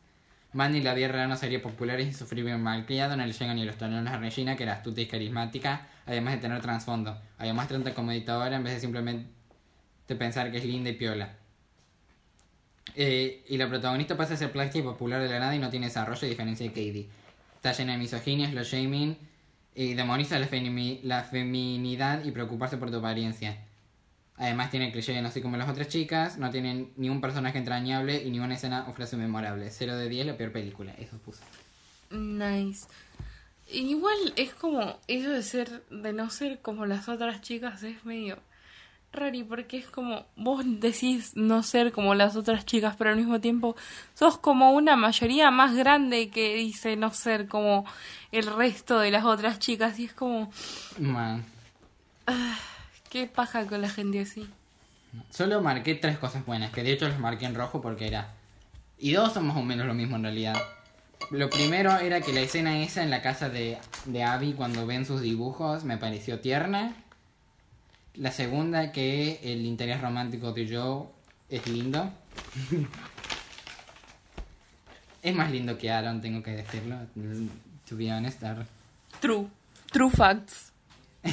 Mandy la vida real no sería popular y sufrir bien malcriado, no le llegan ni los talones a Regina, que era astuta y carismática, además de tener trasfondo. Además trata como editadora en vez de simplemente pensar que es linda y piola. Eh, y la protagonista pasa a ser plástica y popular de la nada y no tiene desarrollo a diferencia de Katie. Está llena de misoginia, slow shaming y demoniza la, femi- la feminidad y preocuparse por tu apariencia. Además tiene cliché no sé como las otras chicas, no tienen ni un personaje entrañable y ni una escena o memorable. 0 de 10 la peor película, eso puse. Nice. Igual es como eso de ser, de no ser como las otras chicas es medio rari porque es como vos decís no ser como las otras chicas pero al mismo tiempo sos como una mayoría más grande que dice no ser como el resto de las otras chicas y es como Man. qué paja con la gente así. Solo marqué tres cosas buenas, que de hecho las marqué en rojo porque era... Y dos son más o menos lo mismo en realidad. Lo primero era que la escena esa en la casa de, de Abby cuando ven sus dibujos me pareció tierna. La segunda que el interés romántico de Joe es lindo. [laughs] es más lindo que Aaron, tengo que decirlo. To be honest. ar- True. True facts. [laughs]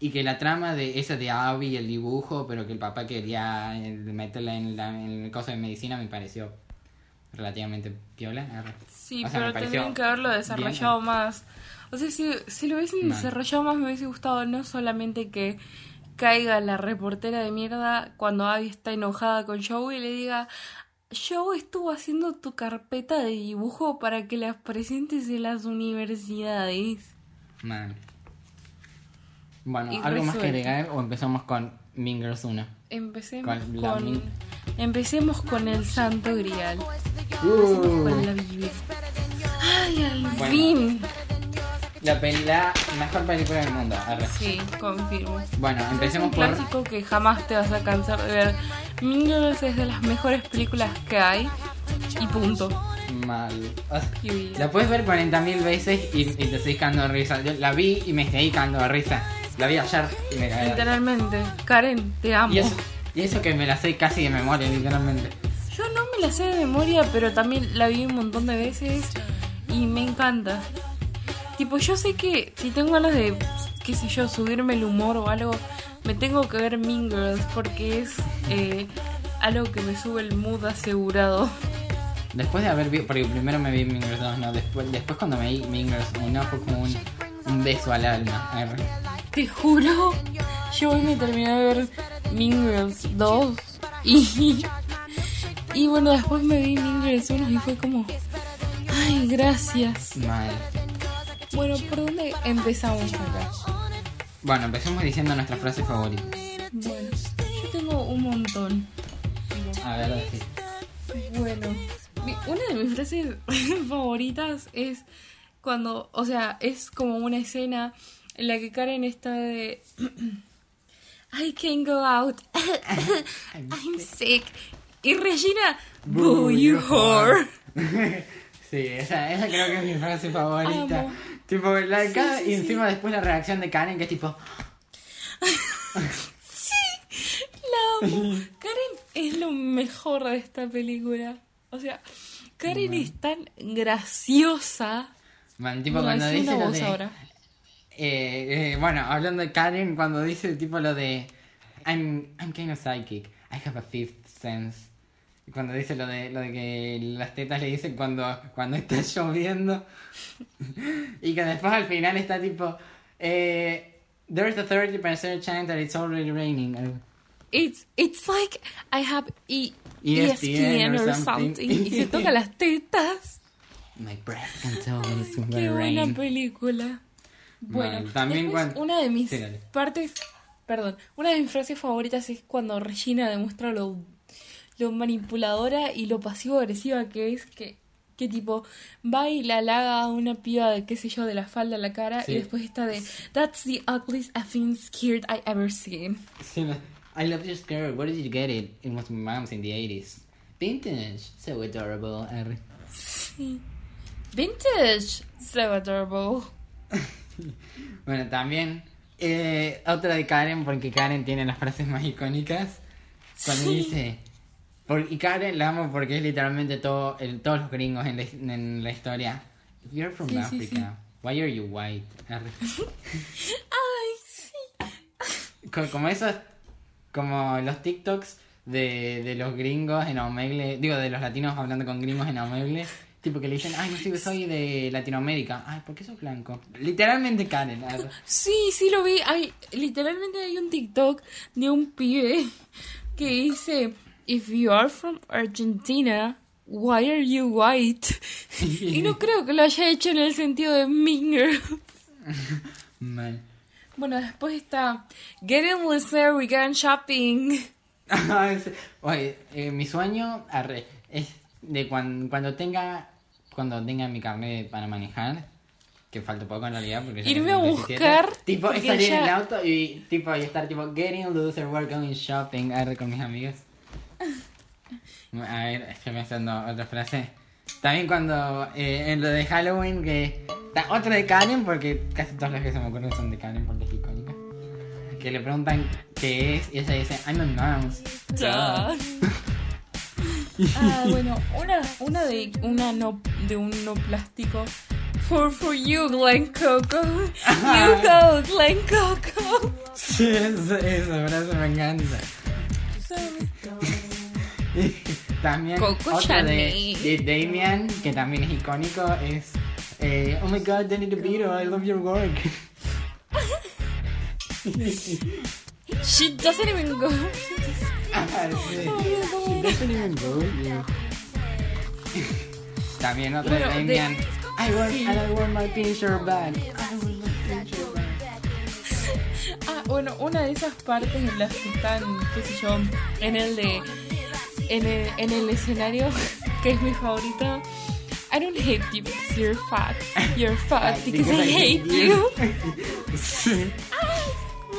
Y que la trama de esa de Abby y el dibujo, pero que el papá quería meterla en, la, en el coso de medicina, me pareció relativamente piola. Sí, O sea, me pero tendrían que haberlo desarrollado bien. más. O sea, si, si lo hubiesen desarrollado más, me hubiese gustado no solamente que caiga la reportera de mierda cuando Abby está enojada con Joe y le diga: Joe estuvo haciendo tu carpeta de dibujo para que las presentes en las universidades. Man. Bueno, Y ¿algo más que agregar o empezamos con Mingers 1? Empecemos Con con. Empecemos con el Santo Grial. Uh, Con la Biblia. ¡Ay, al Bueno. fin! la, la mejor película del mundo. arre. Sí, confirmo. Bueno, Es un empecemos por... clásico que jamás te vas a cansar de ver. Girls es de las mejores películas que hay. Y punto. Mal. O sea, Y- La puedes ver 40.000 veces y, y te seguís cagando de risa. Yo la vi y me seguí cagando de risa. La vi ayer y me cagué. Literalmente. Karen, te amo. Y eso, y eso que me la sé casi de memoria, literalmente. Yo no me la sé de memoria, pero también la vi un montón de veces. Y me encanta. Tipo, yo sé que si tengo ganas de, qué sé yo, subirme el humor o algo, me tengo que ver Mean Girls porque es eh, algo que me sube el mood asegurado. Después de haber visto, porque primero me vi Mingers 2, no, después, después cuando me vi Mingers 1 fue como un, un beso al alma. Te juro, yo hoy me terminé de ver Mean Girls 2 y, y bueno, después me vi Mean Girls 1 y fue como, ay, gracias. Mal. Bueno, ¿por dónde empezamos acá? Bueno, empecemos diciendo nuestra frase favorita. Bueno, yo tengo un montón. A ver, decí. Bueno, una de mis frases [laughs] favoritas es cuando, o sea, es como una escena en la que Karen está de... [clears throat] I can't go out. [coughs] [coughs] I'm sick. Y Regina, boo, you whore. [laughs] Sí, esa, esa creo que es mi frase favorita. Amo. Tipo, la Sí, cada- sí, y sí. encima después la reacción de Karen que es tipo, [laughs] La amo. Karen es lo mejor de esta película. O sea, Karen es tan graciosa. man, tipo Bueno, cuando dice una lo voz de... ahora. Eh, eh, bueno, hablando de Karen, cuando dice tipo lo de I'm, I'm kind of psychic, I have a fifth sense. Cuando dice lo de lo de que las tetas le dicen cuando, cuando está [laughs] lloviendo. y que después al final está tipo eh, There's a 30% chance that it's already raining. It's, it's like I have E- ESPN ESPN or something. something. Y se toca [laughs] las tetas. My breath can tell it's Qué buena película. Bueno. También cuando- una de mis Sí, partes, perdón, una de mis frases favoritas es cuando Regina demuestra lo, lo manipuladora y lo pasivo-agresiva que es, que, que tipo va y la halaga a una piba de qué sé yo, de la falda a la cara Sí. y después está de That's the ugliest effing skirt I ever seen. Sí. I love your skirt. Where did you get it? It was my mom's in the 80s. Vintage. So adorable. Sí. Vintage. So adorable. [laughs] Bueno, también eh, otra de Karen, porque Karen tiene las frases más icónicas. Cuando Sí. dice. por- y Karen la amo porque es literalmente todo, el- todos los gringos en la, en la historia. If you're from Sí, sí, Africa, why are you white? [laughs] Ay, sí. Co- Como esos. Como los TikToks de, de los gringos en Omegle. Digo, de los latinos hablando con gringos en Omegle. Tipo que le dicen, ay, no sé, soy de Latinoamérica. Ay, ¿por qué sos blanco? Literalmente Karen. Sí, sí lo vi. Hay, literalmente hay un TikTok de un pibe que dice, If you are from Argentina, why are you white? [laughs] y no creo que lo haya hecho en el sentido de Minger. Mal. Bueno, después está Getting listener, we can shopping. [laughs] Oye, eh, mi sueño arre, es de cuan- cuando tenga cuando tenga mi carnet para manejar, que falta poco en realidad porque ya Irme a 17, buscar, tipo porque salir en el ya- auto y tipo y estar tipo getting loser, we're going shopping arre, con mis amigos. [laughs] A ver, estoy pensando otra frase. También cuando eh, en lo de Halloween que otra de Karen porque casi todas las que se me ocurren son de Karen porque es icónica. Que le preguntan qué es y ella dice I'm a mouse. Ah, [laughs] Ah, bueno, una, una de una no de un no plástico. For for you, Glen Coco. [laughs] You go, Glen Coco. Sí, eso, esa frase me encanta. [laughs] también Coco otro de, Damian, que también es icónico, es eh, Oh my god, Danny DeVito, I love your work. She doesn't even go. Ah, sí. She doesn't even go. También Bueno, de de- Damian. I want, sí. and I want my pincher back. I want my pincher back. Ah, bueno, una de esas partes en las que están, qué sé yo, en el de. En el, en el escenario, [laughs] que es mi favorito. I don't hate you because you're fat. You're fat because I hate you. Sí.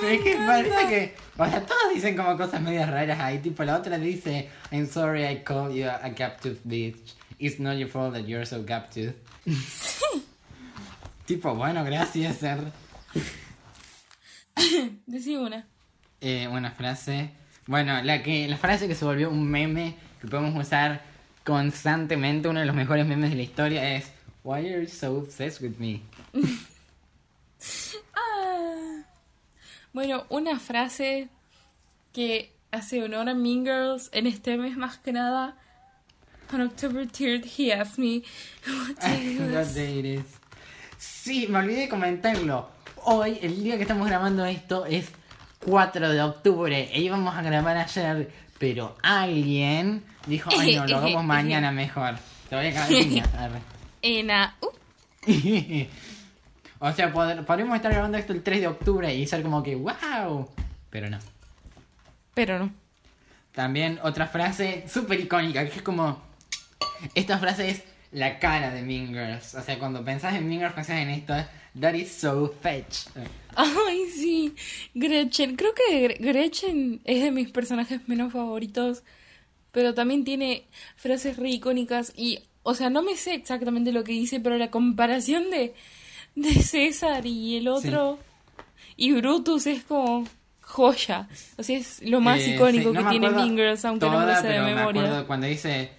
Pero es que parece que. O sea, todos dicen como cosas medias raras ahí. Tipo, la otra dice: I'm sorry I called you a gaptooth bitch. It's not your fault that you're so gaptooth. tipo, bueno, gracias, ser. [laughs] Decí una. Eh, una frase. Bueno, la que la frase que se volvió un meme que podemos usar constantemente, uno de los mejores memes de la historia es Why are you so obsessed with me? [laughs] Ah. Bueno, una frase que hace honor a Mean Girls en este mes más que nada. On October 3rd, he asked me what [laughs] day What day it is. Sí, me olvidé de comentarlo. Hoy, el día que estamos grabando esto, es 4 de octubre. E íbamos a grabar ayer, pero alguien dijo, ay no, lo hagamos mañana mejor. Te voy a cagar de piña, arre. En [laughs] a- uh, [laughs] O sea, podríamos estar grabando esto el 3 de octubre y ser como que, wow. Pero no. pero no. También otra frase súper icónica, que es como... Esta frase es la cara de Mean Girls. O sea, cuando pensás en Mean Girls, pensás en esto. That is so fetch. Ay, sí. Gretchen. Creo que Gre- Gretchen es de mis personajes menos favoritos. Pero también tiene frases re icónicas. Y, o sea, no me sé exactamente lo que dice, pero la comparación de, de César y el otro. Y Brutus es como joya. O sea, es lo más Eh, icónico sí, no que tiene Mean Girls, aunque no me sé de me memoria. acuerdo cuando dice...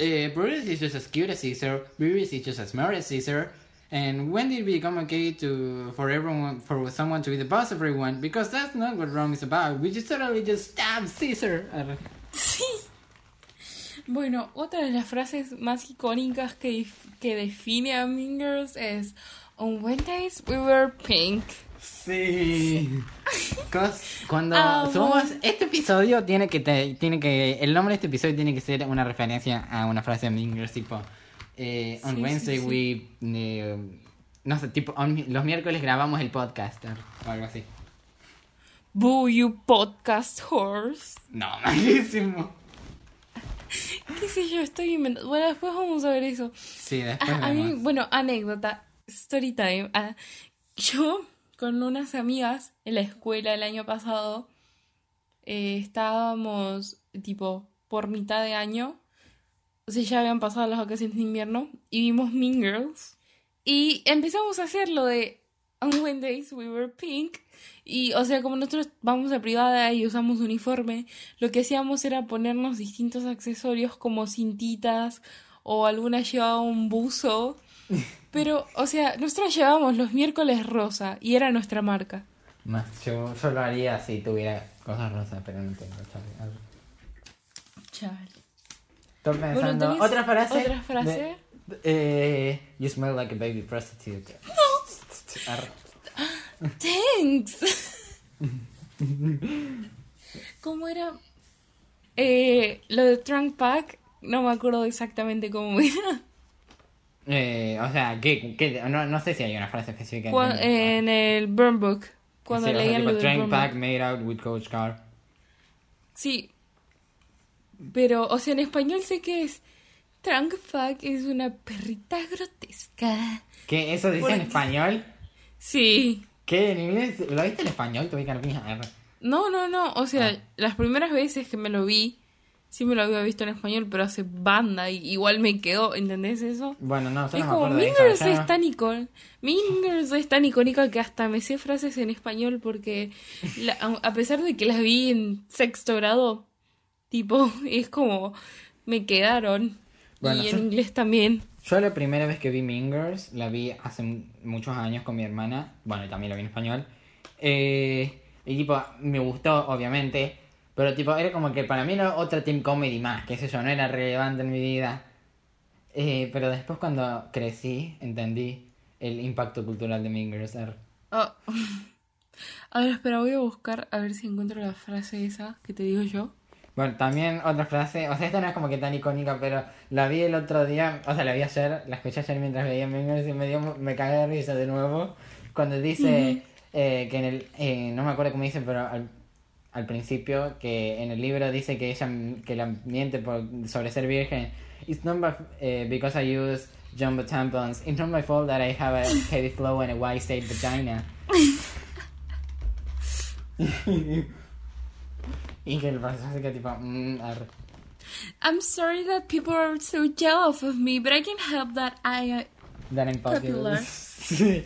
Eh, Brutus is just as cute as Caesar. Brutus is just as smart as Caesar. And when did it become okay to for everyone for someone to be the boss of everyone? Because that's not what Rome is about. We just totally just stab Caesar. Sí. Bueno, otra de las frases más icónicas que, que define a Mean Girls es On Wednesdays we were pink. Sí. Cuando Amo. subamos este episodio tiene que te- tiene que el nombre de este episodio tiene que ser una referencia a una frase de Mean Girls tipo eh, on Sí, Wednesday sí. we eh, no sé tipo on- los miércoles grabamos el podcast o algo así. Boo you podcast horse. No, [laughs] malísimo. ¿Qué sé yo? Estoy inventando. Bueno, después vamos a ver eso. Sí, después Ah, a mí, bueno, anécdota, story time. Ah, yo con unas amigas en la escuela el año pasado eh, estábamos tipo por mitad de año. Sea, ya habían pasado las vacaciones de invierno y vimos Mean Girls. Y empezamos a hacer lo de On Wednesdays We Were Pink. Y, o sea, como nosotros vamos a privada y usamos uniforme, lo que hacíamos era ponernos distintos accesorios como cintitas o alguna llevaba un buzo. [laughs] Pero, o sea, nosotros llevábamos los miércoles rosa y era nuestra marca. Más, yo, yo lo haría si tuviera cosas rosas, pero no tengo. ¿sabes? Chale. Estoy pensando. ¿tenés ¿Otra frase? otra frase? de- eh, you smell like a baby prostitute. Arre. Thanks. ¿Cómo era? Eh, lo de Trunk Pack, no me acuerdo exactamente cómo era. Eh, o sea, ¿qué, qué- no, no sé si hay una frase específica. Cuan- en el Burn Book, cuando Sí, o sea, leían tipo, lo del train Burn pack Book. made out with coach car. Sí. Pero, o sea, en español sé que es... Trunk Pack es una perrita grotesca. ¿Qué? ¿Eso dice en español? Sí. ¿Qué? ¿En inglés? ¿Lo viste en español? Tuve que. No, no, no. O sea, Ah. las primeras veces que me lo vi, sí me lo había visto en español, pero hace banda y igual me quedó, ¿entendés eso? Bueno, no, Es como Mean. Girls es tan icónica. Es tan icónica que hasta me sé frases en español porque la- a pesar de que las vi en sexto grado, tipo, [laughs] es como me quedaron. Bueno, y yo- en inglés también. Yo la primera vez que vi Mean Girls la vi hace muchos años con mi hermana. Bueno, y también la vi en español. Eh, y tipo, me gustó, obviamente. Pero tipo, era como que para mí era otra team comedy más, que sé yo, no era relevante en mi vida. Eh, pero después cuando crecí, entendí el impacto cultural de. Arre. Ah. [laughs] A ver, espera, voy a buscar a ver si encuentro la frase esa que te digo yo. Bueno, también otra frase, o sea, esta no es como que tan icónica, pero la vi el otro día, o sea, la vi ayer, la escuché ayer mientras veía Girls y me dio, me cagué de risa de nuevo, cuando dice eh, que en el, eh, no me acuerdo cómo dice, pero al, al principio, que en el libro dice que ella, que la miente por, sobre ser virgen, it's not my, eh, because I use jumbo tampons, it's not my fault that I have a heavy flow and a wide state vagina. [laughs] [laughs] y que el personaje que tipo, mm, arre. I'm sorry that people are so jealous of me, but I can't help that I... That I'm popular. Popular. [laughs] Sí.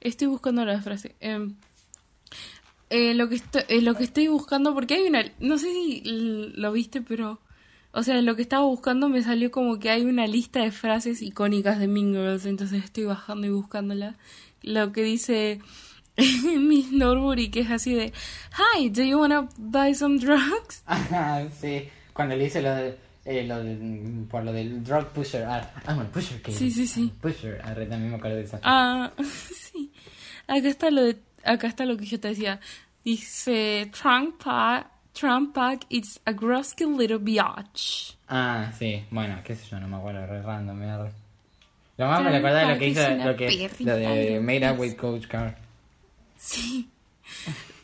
Estoy buscando la frase. Em, eh, lo, que estoy, eh, lo que estoy buscando, porque hay una... No sé si lo viste, pero... O sea, lo que estaba buscando me salió como que hay una lista de frases icónicas de Mean Girls, entonces estoy bajando y buscándola. Lo que dice [laughs] Miss Norbury, que es así de... Hi, do you wanna buy some drugs? [laughs] Ajá, sí. Cuando le hice lo de, eh, lo de- por lo del drug pusher. Ah, I'm a pusher kid. Sí, sí, sí. Pusher. Arre, también me acuerdo de esa. Ah, [laughs] sí. Acá está lo de, acá está lo que yo te decía. Dice Trunk Pack, Trunk Pack, it's a grosky little biatch. Ah, sí. Bueno, qué sé yo, no me acuerdo. Re random, arre. Lo más me recuerda de lo que hizo, lo, que, lo de de Made Up with Coach Car. Sí.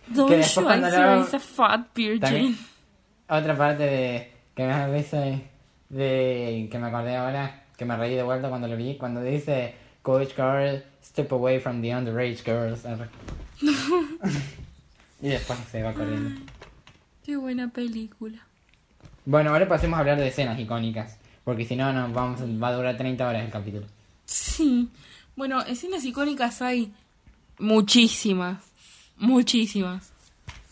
Don't después show a fat virgin. Otra parte de que me da de, de- que me acordé ahora, que me reí de vuelta cuando lo vi, cuando dice Coach Car, step away from the underage girls. [laughs] y después se va corriendo. Qué buena película. Bueno, ahora pasemos a hablar de escenas icónicas. Porque si no, nos vamos, va a durar 30 horas el capítulo. Sí. Bueno, escenas icónicas hay muchísimas. Muchísimas.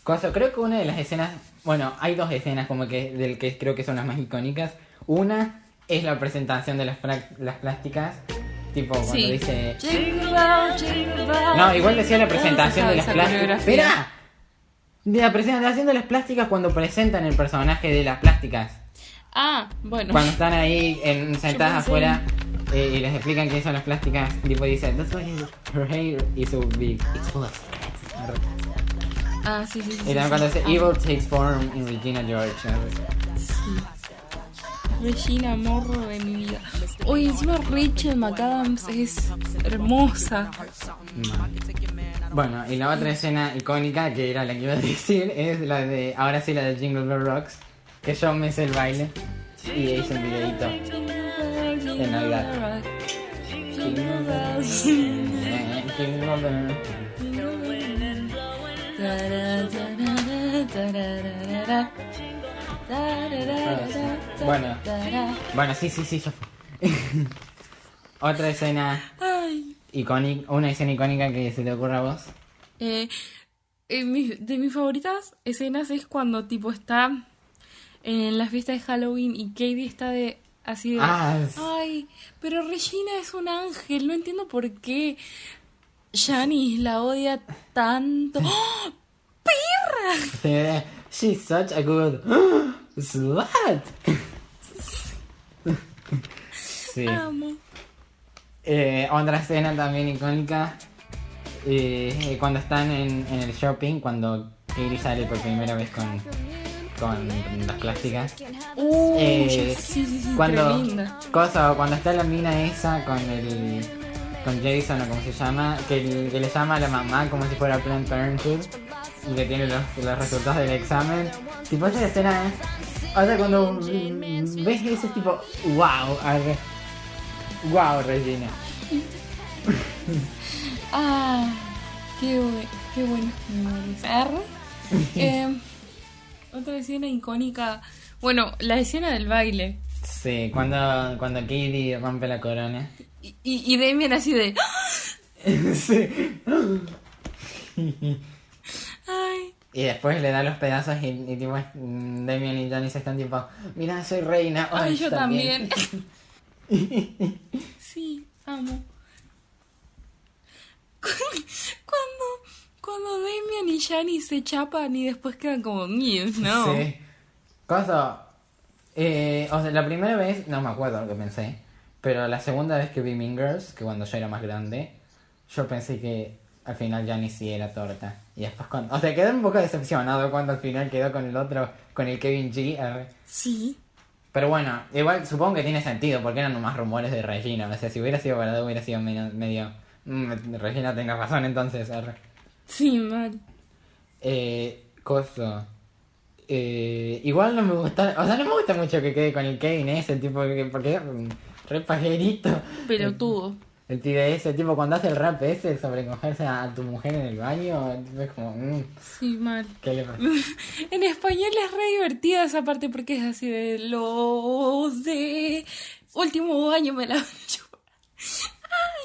Cosa, creo que una de las escenas, bueno, hay dos escenas como que del que creo que son las más icónicas. Una es la presentación de las, las plásticas, tipo cuando Sí. dice... No, igual decía la presentación de las plásticas. ¡Espera! De la presentación de las plásticas cuando presentan el personaje de las plásticas. Ah, bueno. Cuando están ahí en, sentadas afuera eh, y les explican qué son las plásticas, tipo dice, That's why her hair is so big. It's full of threads". Arre. Ah, sí, sí, sí. Y sí, también sí. cuando dice Evil takes form in Regina George. arre. Regina, morro de mi vida. Oye, encima Rachel McAdams es hermosa. Bueno, y la otra escena icónica, que era la que iba a decir, es la de, ahora sí, la de Jingle Bell Rocks, que yo me hice el baile y hice un videito de Navidad. Bueno. Bueno, sí, sí, sí, ya fue. [laughs] Otra escena icónica, una escena icónica que se te ocurra a vos. Eh, eh, mi- de mis favoritas escenas es cuando tipo está en la fiesta de Halloween y Katie está de así de Ah, es- ay, pero Regina es un ángel, no entiendo por qué Janice la odia tanto. [laughs] ¡Oh! ¡Perra! Sí, She's such a good [gasps] slut. [laughs] Sí. Amo. Eh, otra escena también icónica. eh, cuando están en, en el shopping, cuando Katie sale por primera vez con, con las plásticas. Uh, Eh, sí, sí, sí, cuando, cosa, cuando está la mina esa con el con Jason o como se llama, que, que le llama a la mamá como si fuera Planned Parenthood y que tiene los, los resultados del examen. Tipo esa escena es. O sea, cuando ves eso es tipo, wow, arre. wow, Regina. Ah, qué, qué buenas memorias. [laughs] Eh, otra escena icónica. Bueno, la escena del baile. Sí, cuando, cuando Katie rompe la corona. Y, y, y Damian así de. [laughs] sí. Ay. Y después le da los pedazos y, y tipo Damien y Johnny se están tipo, mira, soy reina. Ay, yo también. [laughs] sí, amo. [laughs] Cuando, Damian y Shani se chapan y después quedan como ¿no? Sí. Cosa, eh, o sea, la primera vez, no me acuerdo lo que pensé, pero la segunda vez que vi Mean Girls, que cuando yo era más grande, yo pensé que al final Johnny sí era torta. Y después cuando, o sea, quedé un poco decepcionado cuando al final quedó con el otro, con el Kevin G. arre. Sí. Pero bueno, igual supongo que tiene sentido, porque eran nomás rumores de Regina. O sea, si hubiera sido verdad, hubiera sido medio. medio mm, Regina tenga razón, entonces. arre. Sí, mal. Eh, coso. Eh, igual no me gusta. O sea, no me gusta mucho que quede con el Kevin ese tipo, que- porque es re pajerito. Pelotudo. El pibe ese, tipo, cuando hace el rap ese sobre cogerse a, tu mujer en el baño, es como. mm, Sí, mal. ¿Qué le pasa? [laughs] En español es re divertida esa parte porque es así de los de último año me la [laughs]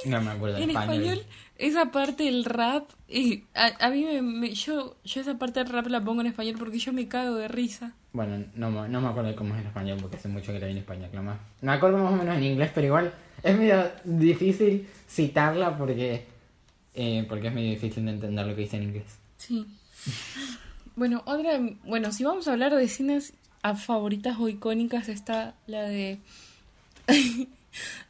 No me acuerdo En español. español esa parte del rap y a, a mí me, me- yo yo esa parte del rap la pongo en español porque yo me cago de risa. Bueno, no, me- no me acuerdo de cómo es en español porque hace mucho que la vi en español, nomás. Me acuerdo más o menos en inglés, pero igual es medio difícil citarla porque eh, porque es medio difícil de entender lo que dice en inglés. Sí. Bueno, otra bueno, si vamos a hablar de escenas a favoritas o icónicas está la de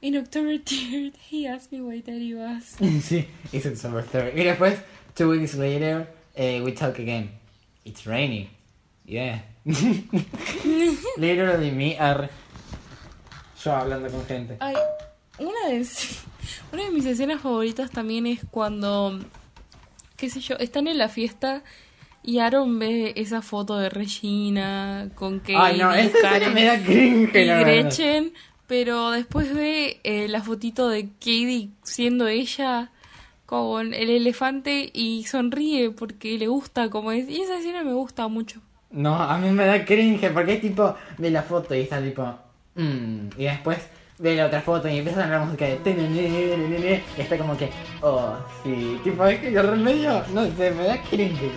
In October 3rd, [laughs] he asked me why daddy was. [laughs] sí, it's December 3rd. Y después, two weeks later, eh, we talk again. It's raining. Yeah. [laughs] Literally me are... Yo hablando con gente. Ay, una de, una de mis escenas favoritas también es cuando, qué sé yo, están en la fiesta y Aaron ve esa foto de Regina con Katie, Ay, no, esa Karen me da cringe, y. Gretchen, pero después ve eh, la fotito de Katie siendo ella con el elefante y sonríe porque le gusta como es. Y esa escena me gusta mucho. No, a mí me da cringe porque es tipo de la foto y está tipo. mm, y después ve la otra foto y empieza a sonar la música de. Y está como que. Oh, sí. Tipo, es que el medio. No sé, me da cringe.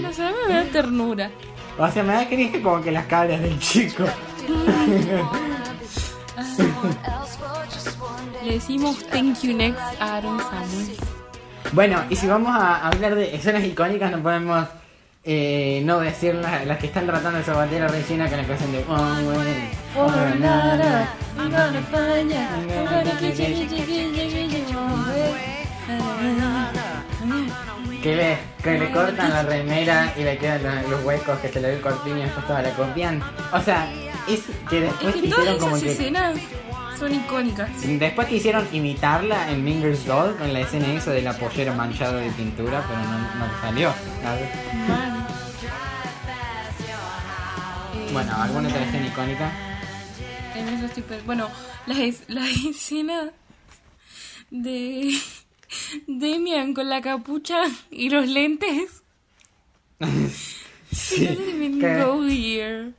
No sé, a mí me da ternura. O sea, me da cringe como que las cabras del chico. [laughs] Le decimos thank you next a Aaron Samuel. Bueno, y si vamos a hablar de escenas icónicas, no podemos. eh, no decir las, que están tratando de sabotear a Regina con la canción de. Oh, oh, Que le, que le cortan la remera y le quedan los, los huecos que se le ve el corpiño y después toda la copian. O sea, es que Es después que quisieron todas como esas que. escenas son icónicas. Después quisieron imitarla en Minger's Doll con la escena esa del apoyero manchado de pintura, pero no, no salió. [laughs] Bueno, ¿alguna otra escena icónica? En eso estoy Bueno, la, es- la [laughs] escena de Demian con la capucha y los lentes. [laughs] Sí. Go here.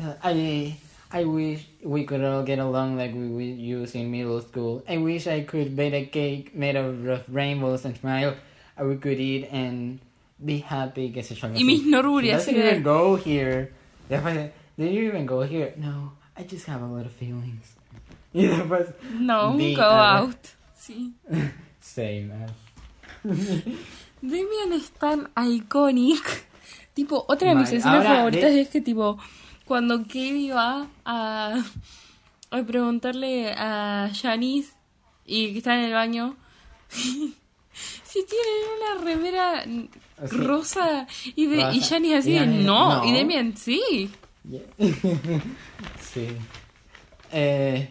I I wish we could all get along like we, used in middle school. I wish I could bake a cake made of rainbows and smile. I we could eat and be happy, qué sé yo. algo Y así. Miss Noruri doesn't even go here. Did you even go here? No, I just have a lot of feelings. [laughs] No, go ah, out. Sí. [laughs] same, man. [laughs] Damian es tan iconic. Tipo, otra de mis escenas favoritas es que, tipo, cuando Kevin va a, a preguntarle a Janice y que está en el baño [laughs] si tienen una remera rosa y, de, y. Janice así de no, no. y Damian sí. Yeah. [laughs] sí. Eh,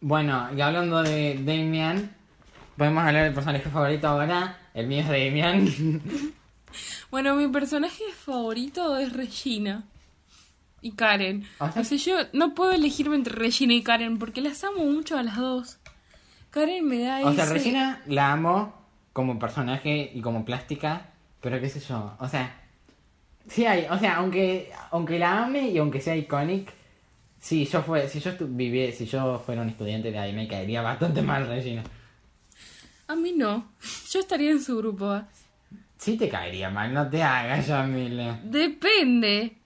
bueno, y hablando de Damian, podemos hablar del personaje favorito ahora. El mío es Damian. [laughs] Bueno, mi personaje favorito es Regina y Karen. ¿Ah, sí? O sea, yo no puedo elegirme entre Regina y Karen porque las amo mucho a las dos. Karen me da o sea, Regina la amo como personaje y como plástica, pero qué sé yo. O sea, sí hay, o sea, aunque aunque la ame y aunque sea iconic, si yo fue, si yo viviera, si yo fuera un estudiante de ahí me caería bastante mal Regina. A mí no. Yo estaría en su grupo. Sí te caería mal, no te hagas, Yamile. Depende.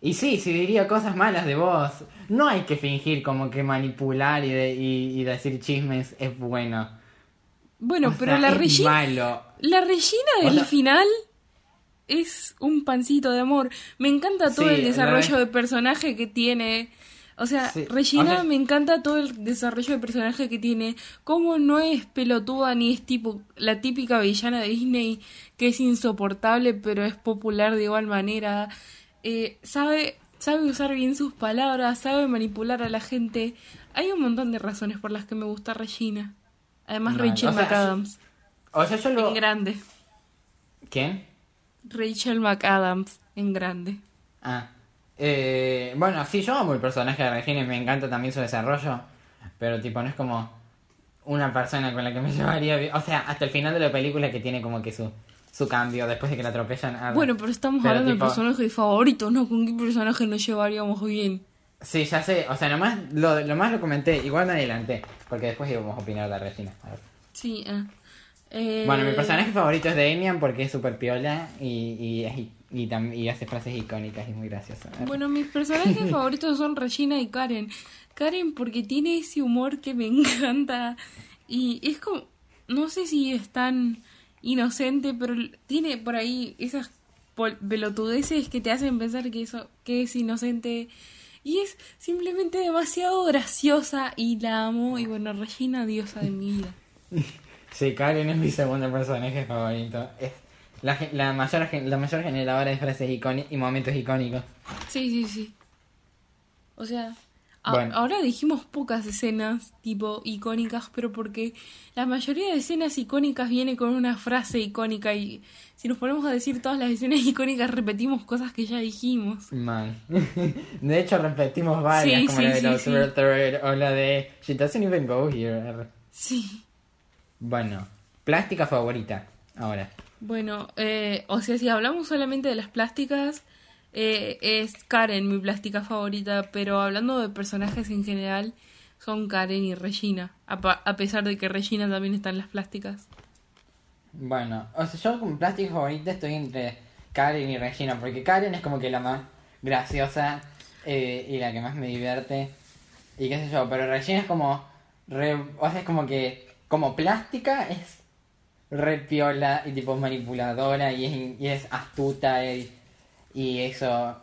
Y sí, si diría cosas malas de vos, no hay que fingir como que manipular y, de- y- y decir chismes es bueno. Bueno, O pero sea, la es Regina. malo. La Regina O del sea- final es un pancito de amor. Me encanta todo Sí, el desarrollo de personaje que tiene. O sea, Sí, Regina o sea- me encanta todo el desarrollo de personaje que tiene. Cómo no es pelotuda ni es tipo la típica villana de Disney que es insoportable pero es popular de igual manera. Eh, sabe, sabe usar bien sus palabras, sabe manipular a la gente. Hay un montón de razones por las que me gusta Regina. Además. Rachel O sea, McAdams. O sea, yo lo... En grande. ¿Quién? Rachel McAdams en grande. Ah. Eh, bueno, sí, yo amo el personaje de Regina y me encanta también su desarrollo. Pero tipo, no es como una persona con la que me [laughs] llevaría bien. O sea, hasta el final de la película que tiene como que su, su cambio después de que la atropellan. a- Bueno, pero estamos Pero, hablando tipo- de personajes favoritos, ¿no? ¿Con qué personaje nos llevaríamos bien? Sí, ya sé. O sea, nomás lo, lo más lo comenté. Igual me adelanté. Porque después íbamos a opinar de Regina. A ver. Sí, ah. Eh, Bueno, mi personaje favorito es Damian porque es súper piola y, y, y, y y hace frases icónicas y es muy gracioso. Bueno, mis personajes [laughs] favoritos son Regina y Karen. Karen porque tiene ese humor que me [laughs] encanta y es como, no sé si es tan inocente, pero tiene por ahí esas pelotudeces que te hacen pensar que eso que es inocente y es simplemente demasiado graciosa y la amo y bueno, Regina diosa de mi vida. [laughs] Sí, Karen es mi segundo personaje favorito. Es la, la, mayor, la mayor generadora de frases icónicas y momentos icónicos. Sí, sí, sí. O sea, Bueno. ahora dijimos pocas escenas tipo icónicas, pero porque la mayoría de escenas icónicas viene con una frase icónica y si nos ponemos a decir todas las escenas [laughs] icónicas repetimos cosas que ya dijimos. Mal. [laughs] De hecho, repetimos varias, Sí, como sí, la de los sí. Third o la de She doesn't even go here. Sí. Bueno, plástica favorita. Ahora. Bueno, eh, o sea, si hablamos solamente de las plásticas, eh, es Karen mi plástica favorita, pero hablando de personajes en general, son Karen y Regina, a, pesar de que Regina también está en las plásticas. Bueno, o sea, yo como plástica favorita estoy entre Karen y Regina, porque Karen es como que la más graciosa eh, y la que más me divierte. Y qué sé yo, pero Regina es como. Re, o sea, es como que. Como plástica es re piola y tipo manipuladora y es, y es astuta y, y eso.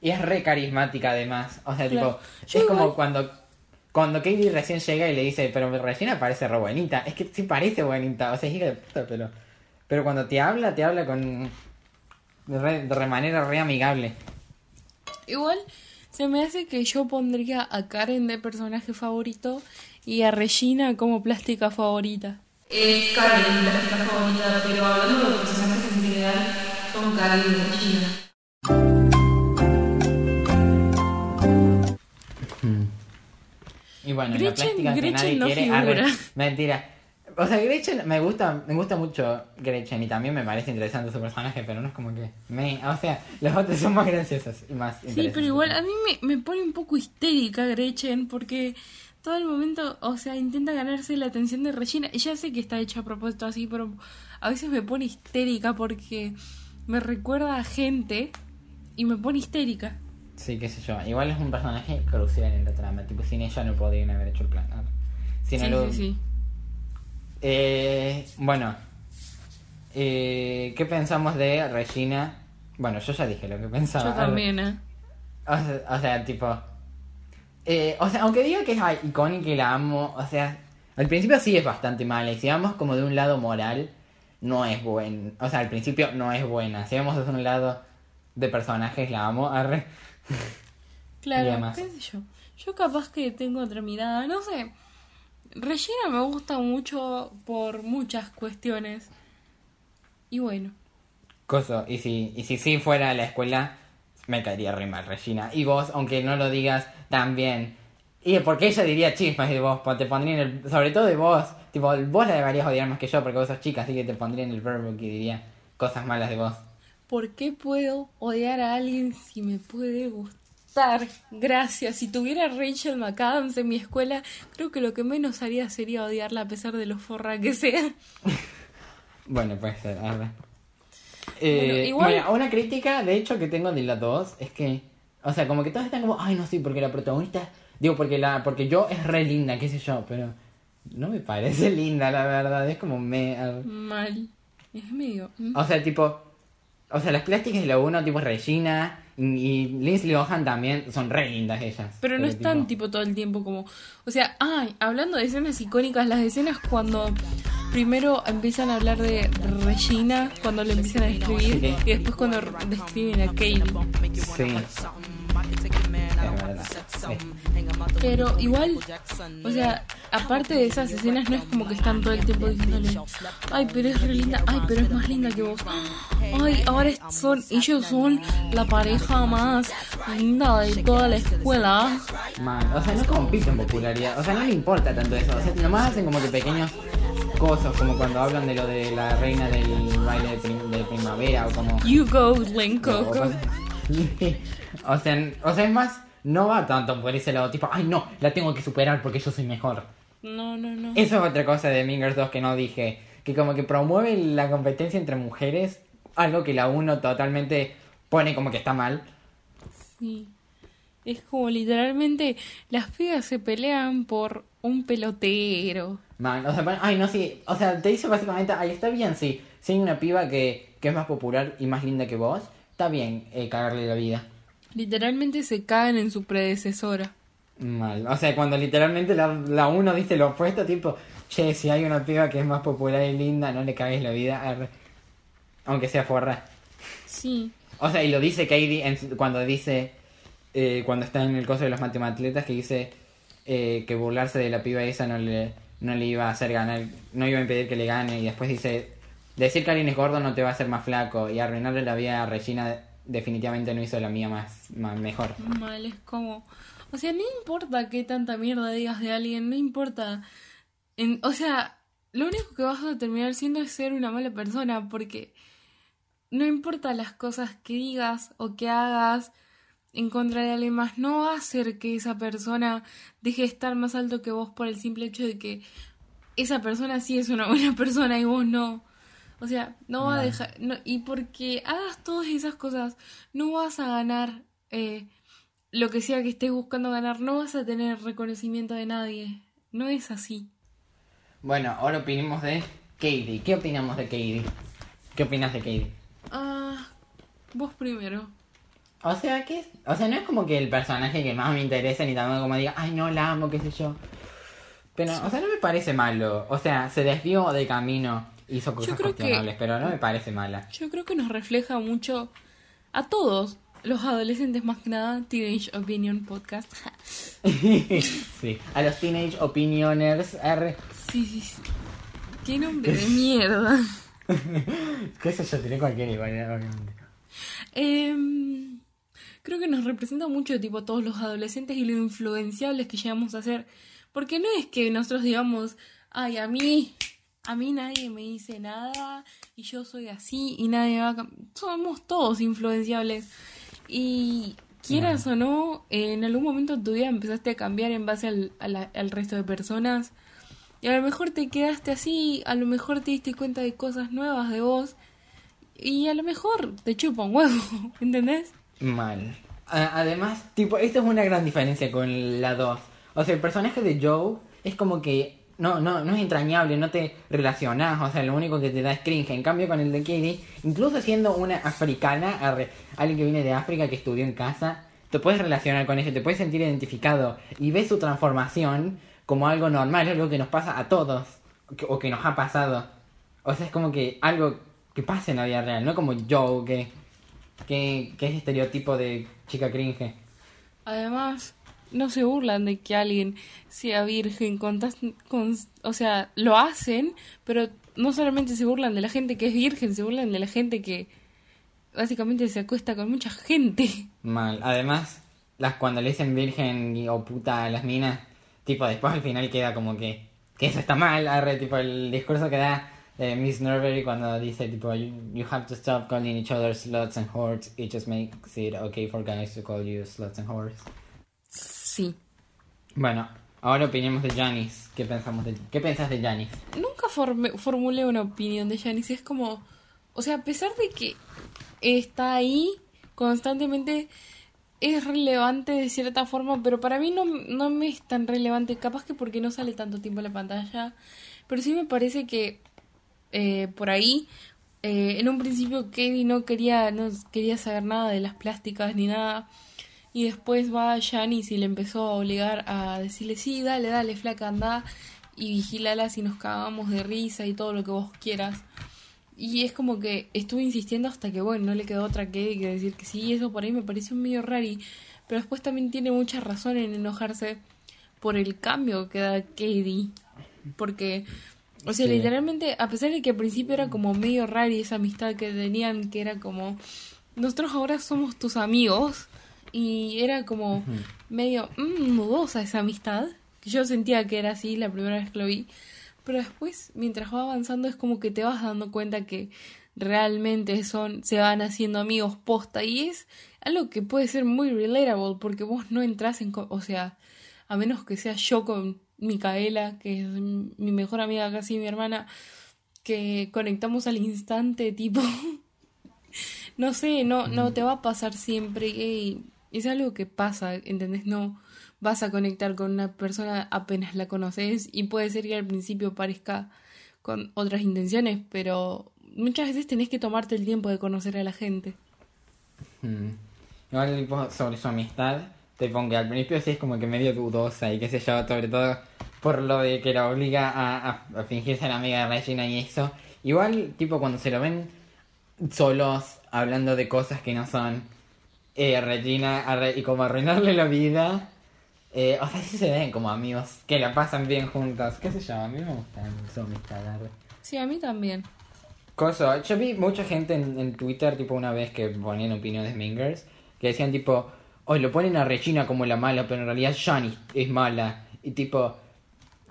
Y es re carismática además. O sea, Claro. tipo. Yo es como cuando. Cuando Katie recién llega y le dice, pero Regina parece re buenita. Es que sí parece buenita. O sea, es hija de puta, pero. Pero cuando te habla, te habla con. De, re- de manera re amigable. Igual se me hace que yo pondría a Karen de personaje favorito y a Regina como plástica favorita. Es Karen mi plástica favorita, pero hablando de personajes en general, Karen y Regina. Y bueno, la Gretchen- plástica que Gretchen nadie no quiere. figura. [laughs] arre, mentira. O sea, Gretchen me gusta, me gusta mucho Gretchen y también me parece interesante su personaje, pero no es como que me, o sea, los otros son más graciosos y más Sí, pero igual a mí me, me pone un poco histérica Gretchen porque todo el momento, o sea, intenta ganarse la atención de Regina. Ya sé que está hecho a propósito así, pero a veces me pone histérica porque me recuerda a gente y me pone histérica. Sí, qué sé yo. Igual es un personaje crucial en la trama. Tipo, sin ella no podrían haber hecho el plan. Sin Sí, el- sí, sí. Eh, bueno. Eh, ¿Qué pensamos de Regina? Bueno, yo ya dije lo que pensaba. Yo también, ¿eh? O sea, o sea, tipo. eh, o sea, aunque diga que es icónica y la amo, o sea, al principio sí es bastante mala. Y si vamos como de un lado moral, no es buen. O sea, al principio no es buena. Si vamos desde un lado de personajes, la amo. Arre. [laughs] Claro, demás. qué sé yo. Yo capaz que tengo otra mirada, no sé. Regina me gusta mucho por muchas cuestiones. Y bueno, Coso, y si, y si sí fuera a la escuela, me caería re mal Regina. Y vos, aunque no lo digas, también. Y porque ella diría chismes de vos, te pondría en el. Sobre todo de vos. Tipo, vos la deberías odiar más que yo porque vos sos chica, así que te pondría en el verbo que diría cosas malas de vos. ¿por qué puedo odiar a alguien si me puede gustar? Gracias. Si tuviera Rachel McAdams en mi escuela, creo que lo que menos haría sería odiarla a pesar de lo forra que sea. [laughs] Bueno, puede ser, arre. Eh, Bueno, igual- una crítica, de hecho, que tengo de las dos es que. O sea, como que todos están como, ay, no sé, porque la protagonista. Digo, porque la porque yo es re linda, qué sé yo, pero. No me parece [laughs] linda, la verdad. Es como me. Mal. Es medio... mm. O sea, tipo. O sea, las plásticas de la uno, tipo Regina y, y Lindsay Lohan también son re lindas ellas. Pero no están tipo todo el tiempo como... O sea, ay, hablando de escenas icónicas, las escenas cuando primero empiezan a hablar de Regina, cuando le empiezan a describir, Sí. y después cuando describen a Kate. Sí. Pero igual, o sea, aparte de esas escenas no es como que están todo el tiempo diciéndole, ay, pero es re linda, ay, pero es más linda que vos. Ay, ahora son, ellos son la pareja más linda de toda la escuela. O sea, no compiten en popularidad. O sea, no le importa tanto eso. O sea, nomás hacen como que pequeños cosas, como cuando hablan de lo de la reina del baile de, prim- de primavera o como. You go, Glen o Coco. cosas así. o sea, o sea, es más, no va tanto por ese lado, tipo, ay no, la tengo que superar porque yo soy mejor. No, no, no. Eso es otra cosa de Mingers 2 que no dije. Que como que promueve la competencia entre mujeres, algo que la uno totalmente pone como que está mal. Sí. Es como literalmente las pibas se pelean por un pelotero. Man, o sea, ay, no, sí. O sea, te dice básicamente, ay, está bien, sí. Si hay una piba que, que es más popular y más linda que vos, está bien eh, cagarle la vida. Literalmente se caen en su predecesora. Mal. O sea, cuando literalmente la, la uno dice lo opuesto, tipo, che, si hay una piba que es más popular y linda, no le cagues la vida. arre. Aunque sea forra. Sí. O sea, y lo dice Katie en cuando dice, eh, cuando está en el coso de los matematletas, que dice eh, que burlarse de la piba esa no le, no le iba a hacer ganar, no iba a impedir que le gane. Y después dice, decir que alguien es gordo no te va a hacer más flaco. Y arruinarle la vida a Regina definitivamente no hizo la mía más, más mejor. Mal, es como... O sea, no importa qué tanta mierda digas de alguien, no importa... En, o sea, lo único que vas a terminar siendo es ser una mala persona, porque no importa las cosas que digas o que hagas en contra de alguien más, no va a hacer que esa persona deje de estar más alto que vos por el simple hecho de que esa persona sí es una buena [laughs] persona y vos no. O sea, no va a dejar... No, y porque hagas todas esas cosas, no vas a ganar eh, lo que sea que estés buscando ganar, no vas a tener reconocimiento de nadie. No es así. Bueno, ahora opinemos de Katie. ¿Qué opinamos de Katie? ¿Qué opinas de Katie? Ah, vos primero. O sea, que es- o sea, no es como que el personaje que más me interesa ni tampoco como diga, ay, no, la amo, qué sé yo. Pero, o sea, no me parece malo. O sea, se desvió de camino, hizo cosas que- cuestionables, pero no me parece mala. Yo creo que nos refleja mucho a todos, los adolescentes más que nada, Teenage Opinion Podcast. [laughs] sí, a los Teenage Opinioners R. sí, sí, sí. Qué nombre de mierda. [laughs] qué sé yo, tiene cualquier igual, obviamente. Em, creo que nos representa mucho tipo todos los adolescentes y lo influenciables que llegamos a ser. Porque no es que nosotros digamos, ay, a mí a mí nadie me dice nada y yo soy así y nadie va a... Somos todos influenciables. Y quieras o no, en algún momento de tu vida empezaste a cambiar en base al, a la- al resto de personas. Y a lo mejor te quedaste así, a lo mejor te diste cuenta de cosas nuevas de vos. Y a lo mejor te chupa un huevo, [laughs] ¿entendés? Mal. Además, tipo, esta es una gran diferencia con la 2. O sea, el personaje de Joe es como que no, no, no es entrañable, no te relacionás, o sea, lo único que te da es cringe. En cambio, con el de Katie, incluso siendo una africana, alguien que viene de África, que estudió en casa, te puedes relacionar con ella, te puedes sentir identificado y ves su transformación como algo normal, algo que nos pasa a todos, o que- nos ha pasado. O sea, es como que algo que pasa en la vida real, no como Joe, que que, que es estereotipo de chica cringe. Además, no se burlan de que alguien sea virgen con, con o sea, lo hacen, pero no solamente se burlan de la gente que es virgen, se burlan de la gente que básicamente se acuesta con mucha gente. Mal. Además, las cuando le dicen virgen o puta a las minas, tipo después al final queda como que, que eso está mal, arre, tipo el discurso que da eh, Miss Norbury cuando dice tipo you, you have to stop calling each other sluts and whores, it just makes it okay for guys to call you sluts and whores. Sí. Bueno, ahora opinemos de Janice. ¿Qué pensamos de qué pensás de Janice? Nunca formé- formulé una opinión de Janice, es como, o sea, a pesar de que está ahí constantemente es relevante de cierta forma, pero para mí no, no me es tan relevante, capaz que porque no sale tanto tiempo en la pantalla, pero sí me parece que eh, por ahí, eh, en un principio Katie no quería, no quería saber nada de las plásticas ni nada, y después va Janice y le empezó a obligar a decirle, sí, dale, dale, flaca, anda, y vigílala si nos cagamos de risa y todo lo que vos quieras. Y es como que estuve insistiendo hasta que, bueno, no le quedó otra que, que decir que sí, eso por ahí me pareció medio rari. Pero después también tiene mucha razón en enojarse por el cambio que da Katie. Porque, o sea, Sí. literalmente, a pesar de que al principio era como medio rari esa amistad que tenían, que era como, nosotros ahora somos tus amigos. Y era como medio mm, nudosa esa amistad. que Yo sentía que era así la primera vez que lo vi. Pero después, mientras va avanzando, es como que te vas dando cuenta que realmente son, se van haciendo amigos posta. Y es algo que puede ser muy relatable porque vos no entras en... O sea, a menos que sea yo con Micaela, que es mi mejor amiga, casi mi hermana, que conectamos al instante, tipo... [laughs] no sé, no, no te va a pasar siempre. Y es algo que pasa, ¿entendés? No vas a conectar con una persona apenas la conoces y puede ser que al principio parezca con otras intenciones, pero muchas veces tenés que tomarte el tiempo de conocer a la gente. Mm. Igual sobre su amistad, te pongo que al principio sí es como que medio dudosa y qué sé yo, sobre todo por lo de que la obliga a, a, a fingirse la amiga de Regina y eso. Igual, tipo, cuando se lo ven solos, hablando de cosas que no son eh, Regina arre- y como arruinarle la vida. eh, o sea, sí se ven como amigos que la pasan bien juntos. ¿Qué sé yo? A mí me gusta su amistad. Sí, a mí también. Coso, yo vi mucha gente en, en Twitter, tipo una vez que ponían opiniones de Mingers, que decían tipo, hoy lo ponen a Regina como la mala, pero en realidad Shani es mala. Y tipo,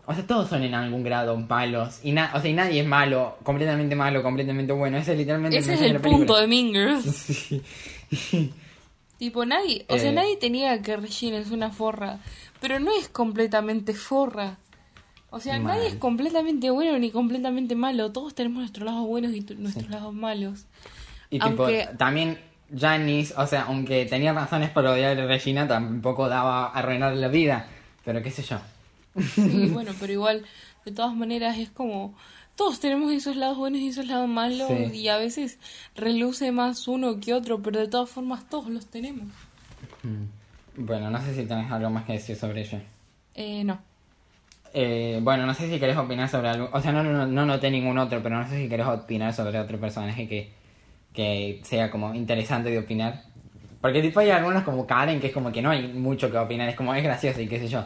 o sea, todos son en algún grado malos. Y, na o sea, y nadie es malo, completamente malo, completamente bueno. Ese es literalmente Ese es mensaje el de punto de Mingers. [laughs] Sí. Tipo, nadie, o sea, Eh. nadie te niega que Regina es una forra, pero no es completamente forra. O sea, Mal. nadie es completamente bueno ni completamente malo. Todos tenemos nuestros lados buenos y tu- nuestros lados malos. Y tipo, Aunque- también Janice, o sea, aunque tenía razones para odiar a Regina, tampoco daba a arruinar la vida. Pero qué sé yo. Sí, [laughs] bueno, pero igual, de todas maneras, es como. Todos tenemos esos lados buenos y esos lados malos, Sí. y a veces reluce más uno que otro, pero de todas formas todos los tenemos. Mm. Bueno, no sé si tenés algo más que decir sobre ella. Eh, no. Eh, bueno, no sé si querés opinar sobre algo. O sea, no, no, no noté ningún otro, pero no sé si querés opinar sobre otro personaje que, que sea como interesante de opinar. Porque tipo hay algunos como Karen que es como que no hay mucho que opinar, es como es gracioso y qué sé yo.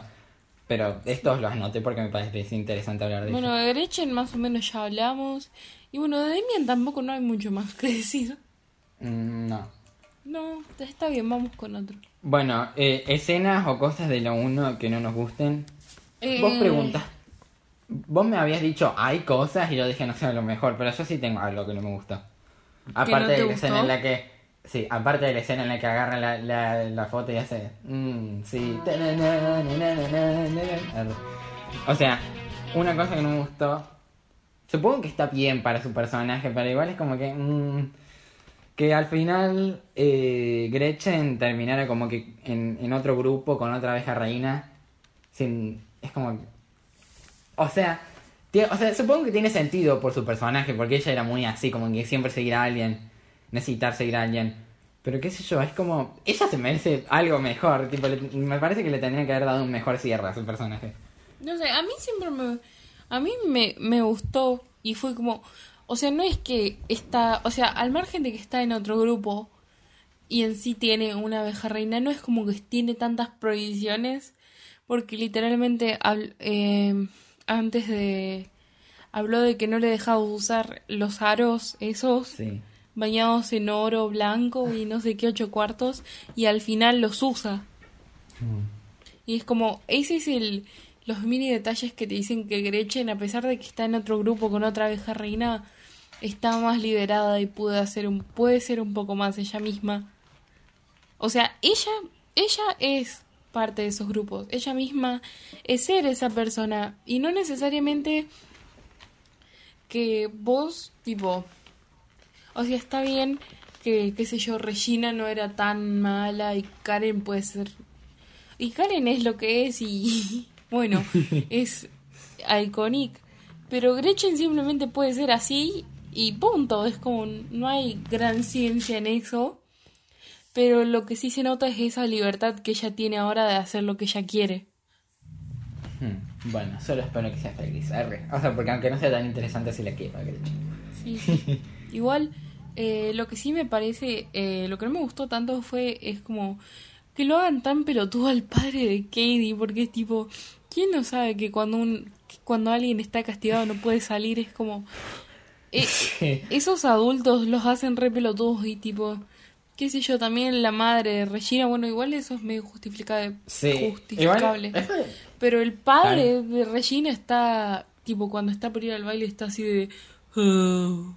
Pero estos los anoté porque me parece interesante hablar de Bueno, ellos. de Gretchen más o menos ya hablamos. Y bueno, de Demian tampoco no hay mucho más que decir. Mm, no. No, está bien, vamos con otro. Bueno, eh, escenas o cosas de la 1 que no nos gusten. Eh, Vos preguntas. vos me habías dicho hay cosas y yo dije no sé a lo mejor, pero yo sí tengo algo que no me gustó. Aparte te de la escena en la que, sí, aparte de la escena en la que agarra la, la, la foto y hace, sí, o sea, una cosa que no me gustó, supongo que está bien para su personaje, pero igual es como que, mm, que al final eh, Gretchen terminara como que en, en otro grupo con otra abeja reina, sin, es como, o sea, o sea, supongo que tiene sentido por su personaje, porque ella era muy así, como que siempre seguir a alguien, necesitar seguir a alguien. Pero qué sé yo, es como, ella se merece algo mejor, tipo, le- me parece que le tendrían que haber dado un mejor cierre a su personaje. No sé, a mí siempre me... A mí me, me gustó y fue como... O sea, no es que está... O sea, al margen de que está en otro grupo y en sí tiene una abeja reina, no es como que tiene tantas prohibiciones porque literalmente habl- eh, antes de... Habló de que no le dejaba usar los aros esos Sí. Bañados en oro blanco y no sé qué ocho cuartos y al final los usa. Y es como, ese es el los mini detalles que te dicen que Gretchen, a pesar de que está en otro grupo con otra abeja reina, está más liberada y puede hacer un, puede ser un poco más ella misma. O sea, ella, ella es parte de esos grupos. Ella misma es ser esa persona. Y no necesariamente que vos, tipo, o sea, está bien que, qué sé yo, Regina no era tan mala y Karen puede ser... Y Karen es lo que es y, [laughs] bueno, [laughs] es iconic. Pero Gretchen simplemente puede ser así y punto. Es como, no hay gran ciencia en eso. Pero lo que sí se nota es esa libertad que ella tiene ahora de hacer lo que ella quiere. Hmm, Bueno, solo espero que sea feliz. arre. O sea, porque aunque no sea tan interesante, si la quiero, Gretchen. Sí, sí. [laughs] Igual, eh, lo que sí me parece, eh, lo que no me gustó tanto fue, es como que lo hagan tan pelotudo al padre de Katie, porque es tipo, ¿quién no sabe que cuando un que cuando alguien está castigado no puede salir? Es como, eh, [laughs] Sí. esos adultos los hacen re pelotudos y tipo, qué sé yo, también la madre de Regina, bueno, igual eso es medio justificable, Sí. justificable. Igual, Pero el padre de Regina está, tipo, cuando está por ir al baile está así de... "Oh".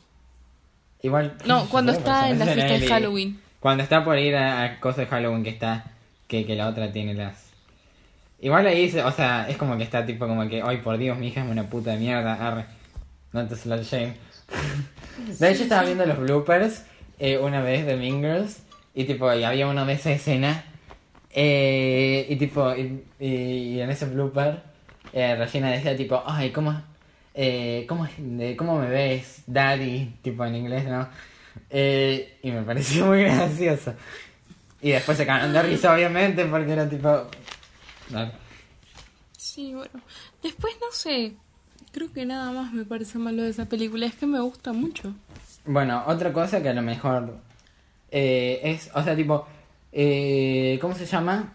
Igual No, [laughs] cuando está en la fiesta de. Halloween. Cuando está por ir a, a cosas de Halloween que está, que, que la otra tiene las... Igual ahí, o sea, es como que está tipo como que, ay por Dios, mi hija es una puta de mierda, arre. No te slut shame. [laughs] De hecho estaba viendo los bloopers eh, una vez de Mean Girls y tipo, y había uno de esa escena eh, y tipo, y, y- y en ese blooper eh, Regina decía tipo, ay, ¿cómo, eh, cómo, de- ¿cómo me ves, daddy? Tipo en inglés, ¿no? Eh, y me [laughs] pareció muy gracioso. Y después se cagaron de risa, obviamente, porque era tipo... Dale. Sí, bueno. Después, no sé. Creo que nada más me parece malo de esa película. Es que me gusta mucho. Bueno, otra cosa que a lo mejor eh, es, o sea, tipo, eh, ¿cómo se llama?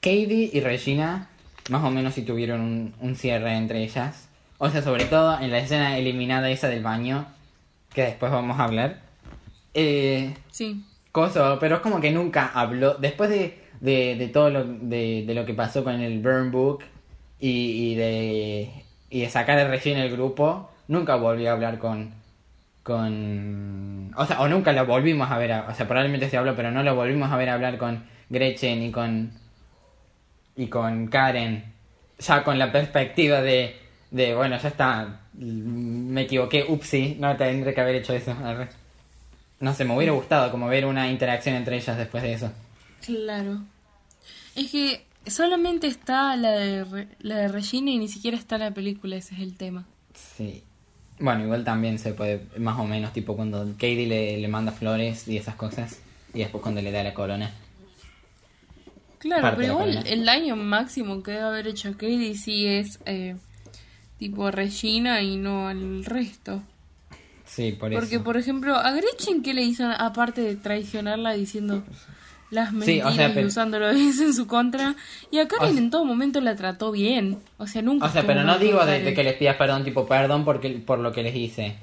Katie y Regina, más o menos si tuvieron un, un cierre entre ellas. O sea, sobre todo en la escena eliminada esa del baño, que después vamos a hablar. Eh, Sí. Coso, pero es como que nunca habló. Después de, de, de todo lo, de, de lo que pasó con el Burn Book y, y de, y de sacar a Regina del grupo, nunca volvió a hablar con. con O sea, o nunca lo volvimos a ver. a- o sea, probablemente se habló, pero no lo volvimos a ver hablar con Gretchen y con. y con Karen. Ya con la perspectiva de. De bueno, ya está. Me equivoqué, upsi, no tendré que haber hecho eso. No sé, me hubiera gustado como ver una interacción entre ellas después de eso. Claro. Es que solamente está la de, Re- la de Regina y ni siquiera está la película. Ese es el tema. Sí. Bueno, igual también se puede, más o menos, tipo cuando Katie le, le manda flores y esas cosas. Y después cuando le da la corona. Claro, Parte pero igual corona. el daño máximo que debe haber hecho Katie sí es eh, tipo Regina y no al resto. Sí, por eso. Porque, por ejemplo, a Gretchen, ¿qué le hizo aparte de traicionarla diciendo las Sí, o mentiras sea, y pero- usándolo [laughs] en su contra? Y a Karen O sea- en todo momento la trató bien. O sea, nunca. O sea, pero no digo de, que les pidas perdón, tipo, perdón porque, por lo que les hice.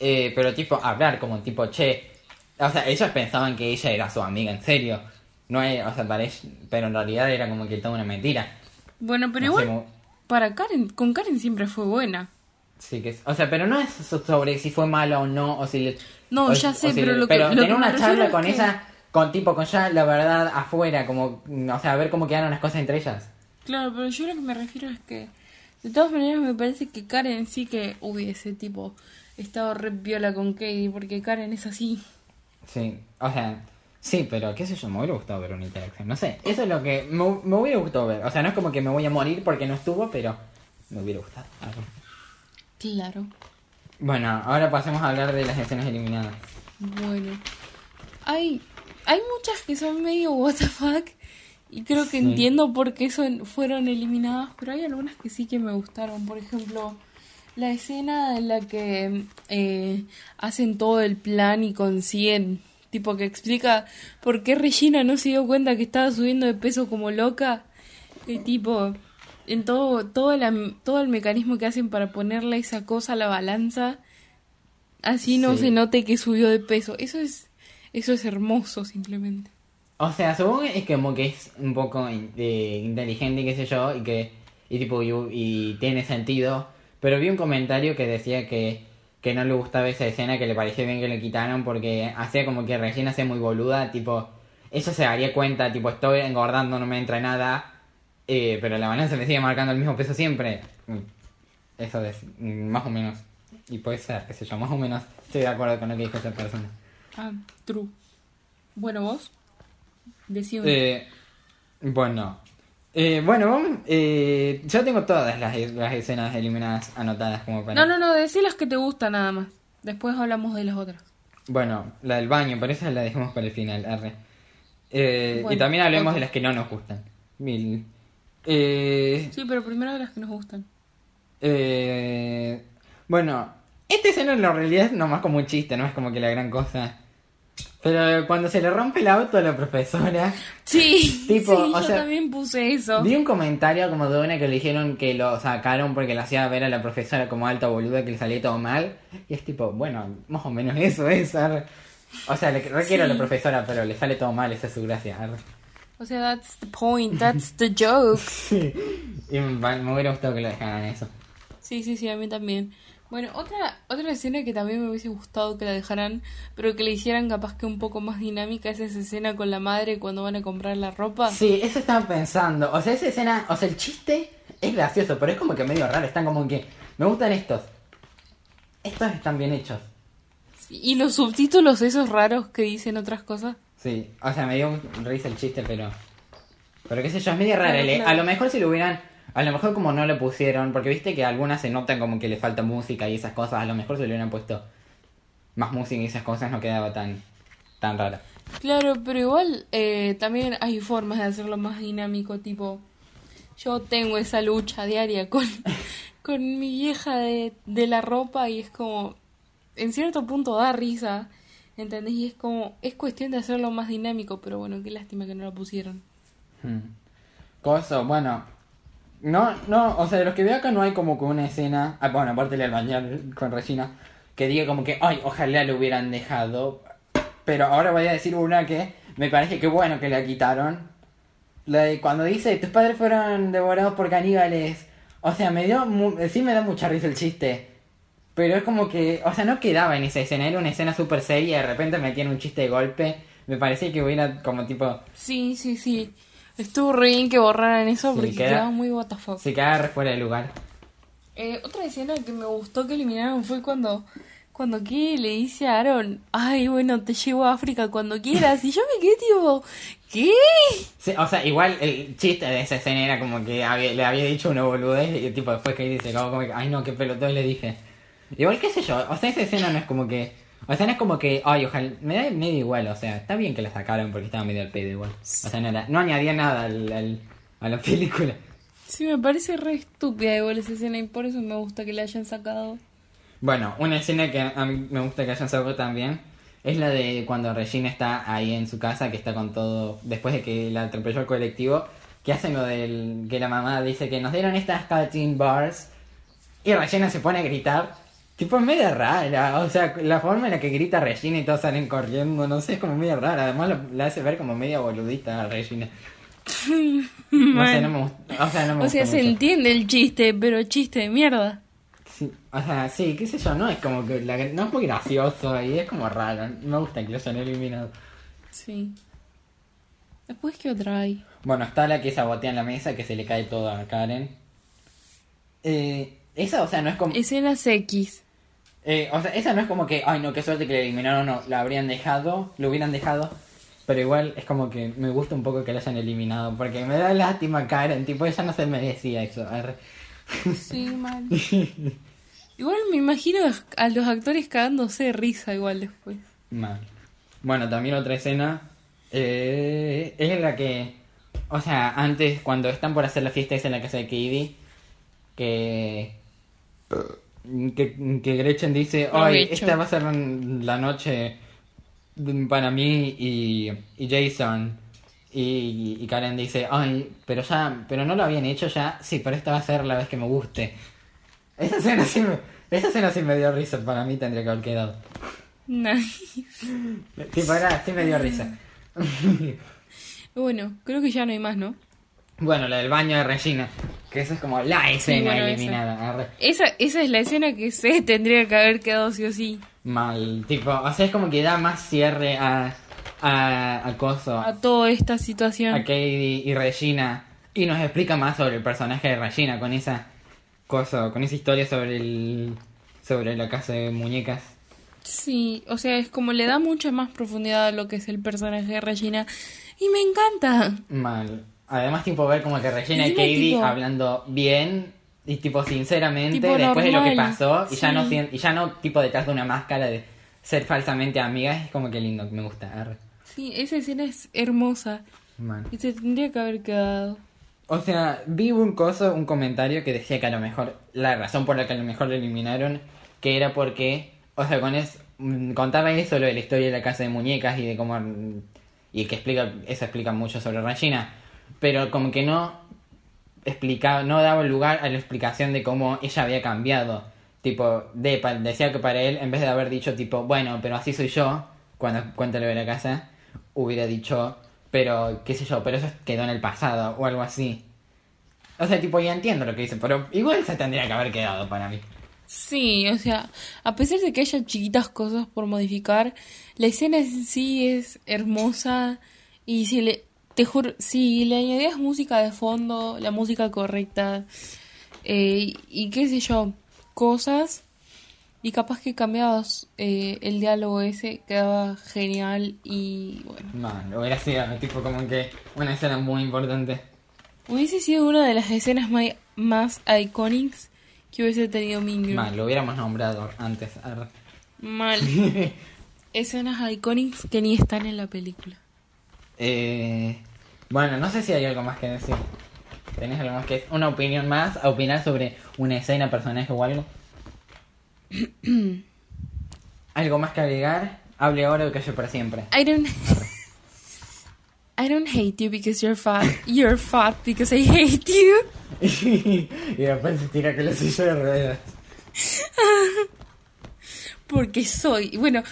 Eh, pero tipo, hablar como tipo, che. O sea, ellos pensaban que ella era su amiga, en serio. No es, o sea, parece, pero en realidad era como que toda una mentira. Bueno, pero No igual, para Karen, con Karen siempre fue buena. Sí, que es, o sea, pero no es so- sobre si fue malo o no, o si le... No, o- ya sé, si pero le- lo que- lo tener que me una charla con que- esa, con tipo, con ya la verdad afuera, como, o sea, ver cómo quedaron las cosas entre ellas. Claro, pero yo lo que me refiero es que, de todas maneras, me parece que Karen sí que hubiese, tipo, estado re viola con Katie, porque Karen es así. Sí, o sea, sí, pero qué sé yo, me hubiera gustado ver una interacción, no sé, eso es lo que me, me hubiera gustado ver, o sea, no es como que me voy a morir porque no estuvo, pero me hubiera gustado. algo. Claro. Bueno, ahora pasemos a hablar de las escenas eliminadas. Bueno. Hay, hay muchas que son medio what the fuck. Y creo que Sí. entiendo por qué son, fueron eliminadas, pero hay algunas que sí que me gustaron. Por ejemplo, la escena en la que eh, hacen todo el plan y consiguen, tipo que explica por qué Regina no se dio cuenta que estaba subiendo de peso como loca. Y tipo, en todo, todo, la, todo el mecanismo que hacen para ponerle esa cosa a la balanza, así no Sí. se note que subió de peso. Eso es, eso es hermoso simplemente. O sea, supongo que es como que es un poco in- inteligente, qué sé yo, y que y tipo y, y tiene sentido. Pero vi un comentario que decía que, que no le gustaba esa escena, que le parecía bien que le quitaron porque hacía como que Regina sea muy boluda, tipo, ella se daría cuenta, tipo, estoy engordando, no me entra nada, eh, pero la balanza me sigue marcando el mismo peso siempre. Mm, Eso es, más o menos. Y puede ser, qué sé yo, más o menos estoy de acuerdo con lo que dijo esa persona. Ah, true. Bueno, vos. Decí un- Eh, bueno. Eh, bueno, eh, yo tengo todas las, las escenas eliminadas anotadas como para... No, no, no, decí las que te gustan nada más. Después hablamos de las otras. Bueno, la del baño, pero esa la dejamos para el final, arre. Eh, y también hablemos de las que no nos gustan. Mil. Eh, Sí, pero primero de las que nos gustan. eh, bueno, esta escena en la realidad es nomás como un chiste, no es como que la gran cosa. Pero cuando se le rompe el auto a la profesora... [laughs] Sí, [laughs] Tipo, sí, o yo sea, también puse eso. Vi un comentario como de una que le dijeron que lo sacaron porque le hacía ver a la profesora como alta boluda que le salía todo mal. Y es tipo, bueno, más o menos eso es. arre. O sea, le requiero a la profesora, pero le sale todo mal, esa es su gracia. O sea, that's the point, that's the joke. [laughs] Sí. Y me, me hubiera gustado que lo dejaran eso. Sí, sí, sí, a mí también. Bueno, otra, otra escena que también me hubiese gustado que la dejaran, pero que le hicieran capaz que un poco más dinámica, es esa escena con la madre cuando van a comprar la ropa. Sí, eso estaba pensando. O sea, esa escena, o sea, el chiste es gracioso, pero es como que medio raro. Están como que, me gustan estos. Estos están bien hechos. Y los subtítulos esos raros que dicen otras cosas. Sí, o sea, me dio risa el chiste, pero. Pero qué sé yo, es medio raro. Claro, le- claro. A lo mejor si lo hubieran. A lo mejor como no lo pusieron, porque viste que algunas se notan como que le falta música y esas cosas. A lo mejor si le hubieran puesto más música y esas cosas no quedaba tan. tan raro. Claro, pero igual eh, también hay formas de hacerlo más dinámico, tipo, yo tengo esa lucha diaria con, [laughs] con mi vieja de, de la ropa y es como, en cierto punto da risa, ¿entendés? Y es como, es cuestión de hacerlo más dinámico, pero bueno, qué lástima que no lo pusieron. Hmm. Coso, bueno. No, no, o sea, de los que veo acá no hay como que una escena. ah, bueno, aparte del bañar con Regina. Que diga como que, ay, ojalá lo hubieran dejado. Pero ahora voy a decir una que me parece que bueno que la quitaron. La de cuando dice, tus padres fueron devorados por caníbales. O sea, me dio. Sí me da mucha risa el chiste. Pero es como que. O sea, no quedaba en esa escena. Era una escena súper seria de repente metían un chiste de golpe. Me parecía que hubiera como tipo. Sí, sí, sí. Estuvo re bien que borraran eso Sí, porque queda- quedaba muy what the fuck. Se quedaba re fuera de lugar. Eh, otra escena que me gustó que eliminaron fue cuando cuando Kay le dice a Aaron, ay, bueno, te llevo a África cuando quieras. Y yo me quedé tipo, ¿qué? Sí, o sea, igual el chiste de esa escena era como que había- le había dicho una boludez y tipo después que dice como que, ay no, qué pelotudo le dije. Igual qué sé yo, o sea, esa escena no es como que, o sea, no es como que, ay, ojalá, me da medio igual, o sea, está bien que la sacaron porque estaba medio al pedo igual. O sea, no, era- no añadía nada al, al- a la [laughs] película. Sí, me parece re estúpida igual esa escena y por eso me gusta que la hayan sacado. Bueno, una escena que a mí me gusta que hayan sacado también es la de cuando Regina está ahí en su casa, que está con todo, después de que la atropelló el colectivo, que hacen lo del que la mamá dice que nos dieron estas canteen bars y Regina se pone a gritar. Tipo, es media rara, o sea, la forma en la que grita Regina y todos salen corriendo, no sé, es como media rara. Además, la hace ver como media boludita a Regina. [laughs] No sé, no me gusta. O sea, no me O sea, gusta se mucho. entiende el chiste, pero chiste de mierda. Sí, o sea, sí, qué sé yo, no es como que la- no es muy gracioso y es como raro. No me gusta que lo hayan eliminado. Sí. Después, ¿qué otra hay? Bueno, está la que sabotea en la mesa, que se le cae todo a Karen. Eh, esa, o sea, no es como. Escenas X. eh, o sea, esa no es como que, ay no, qué suerte que la eliminaron, no, la habrían dejado, lo hubieran dejado. Pero igual es como que me gusta un poco que la hayan eliminado, porque me da lástima Karen, tipo, ella no se merecía eso. arre. Sí, mal. [laughs] Igual me imagino a los actores cagándose de risa igual después. Mal. Bueno, también otra escena eh, es la que, o sea, antes cuando están por hacer la fiesta es en la casa de Katie, que que, que Gretchen dice, Gretchen. esta va a ser la noche para mí y, y Jason. Y, y Karen dice, ay, pero ya, pero no lo habían hecho ya, sí, pero esta va a ser la vez que me guste. Esa escena sí me, esa escena sí me dio risa, para mí tendría que haber quedado. Nice. Tipo, era, sí me dio risa. [laughs] Bueno, creo que ya no hay más, ¿no? Bueno, la del baño de Regina, que esa es como la escena bueno, eliminada. Esa, esa es la escena que se tendría que haber quedado sí o sí. Mal, tipo, o sea, es como que da más cierre a, a, al coso, A toda esta situación. a Katie y Regina, y nos explica más sobre el personaje de Regina con esa cosa, con esa historia sobre el, sobre la casa de muñecas. Sí, o sea, es como le da mucha más profundidad a lo que es el personaje de Regina. Y me encanta. Mal. Además, tipo, ver como que Regina y Encima, Katie tipo- hablando bien y tipo sinceramente Tipo después de lo que pasó y ya no y ya no tipo detrás de una máscara de ser falsamente amigas, es como que lindo, me gusta. arre. Sí, esa escena es hermosa. Y se tendría que haber quedado. O sea, vi un coso, un comentario que decía que a lo mejor, la razón por la que a lo mejor lo eliminaron, que era porque, o sea, con es, mm, contaba eso, lo de la historia de la casa de muñecas y de cómo, mm, y que explica, eso explica mucho sobre Regina, pero como que no explicaba, no daba lugar a la explicación de cómo ella había cambiado. Tipo, decía que para él, en vez de haber dicho tipo, bueno, pero así soy yo, cuando cuenta lo de la casa, hubiera dicho, pero qué sé yo, pero eso quedó en el pasado o algo así. O sea, tipo, ya entiendo lo que dice, pero igual se tendría que haber quedado para mí. Sí, o sea, a pesar de que haya chiquitas cosas por modificar, la escena en sí es hermosa y si le, te juro, si le añadías música de fondo, la música correcta eh, y qué sé yo, cosas y capaz que cambiabas eh, el diálogo ese, quedaba genial y bueno, Man, hubiera sido tipo como que una escena muy importante. hubiese sido una de las escenas mai- más icónicas que hubiese tenido Girls. Man, lo hubiéramos nombrado antes. Mal. [laughs] Escenas icónicas que ni están en la película. Eh, bueno, no sé si hay algo más que decir. ¿Tenés algo más que decir? ¿Una opinión más? ¿A opinar sobre una escena, personaje o algo? [clears throat] ¿Algo más que agregar? Hable ahora o calle para siempre. I don't [laughs] I don't hate you because you're fat. You're fat because I hate you. [laughs] y después se tira que la silla de ruedas. [laughs] Porque soy. Bueno,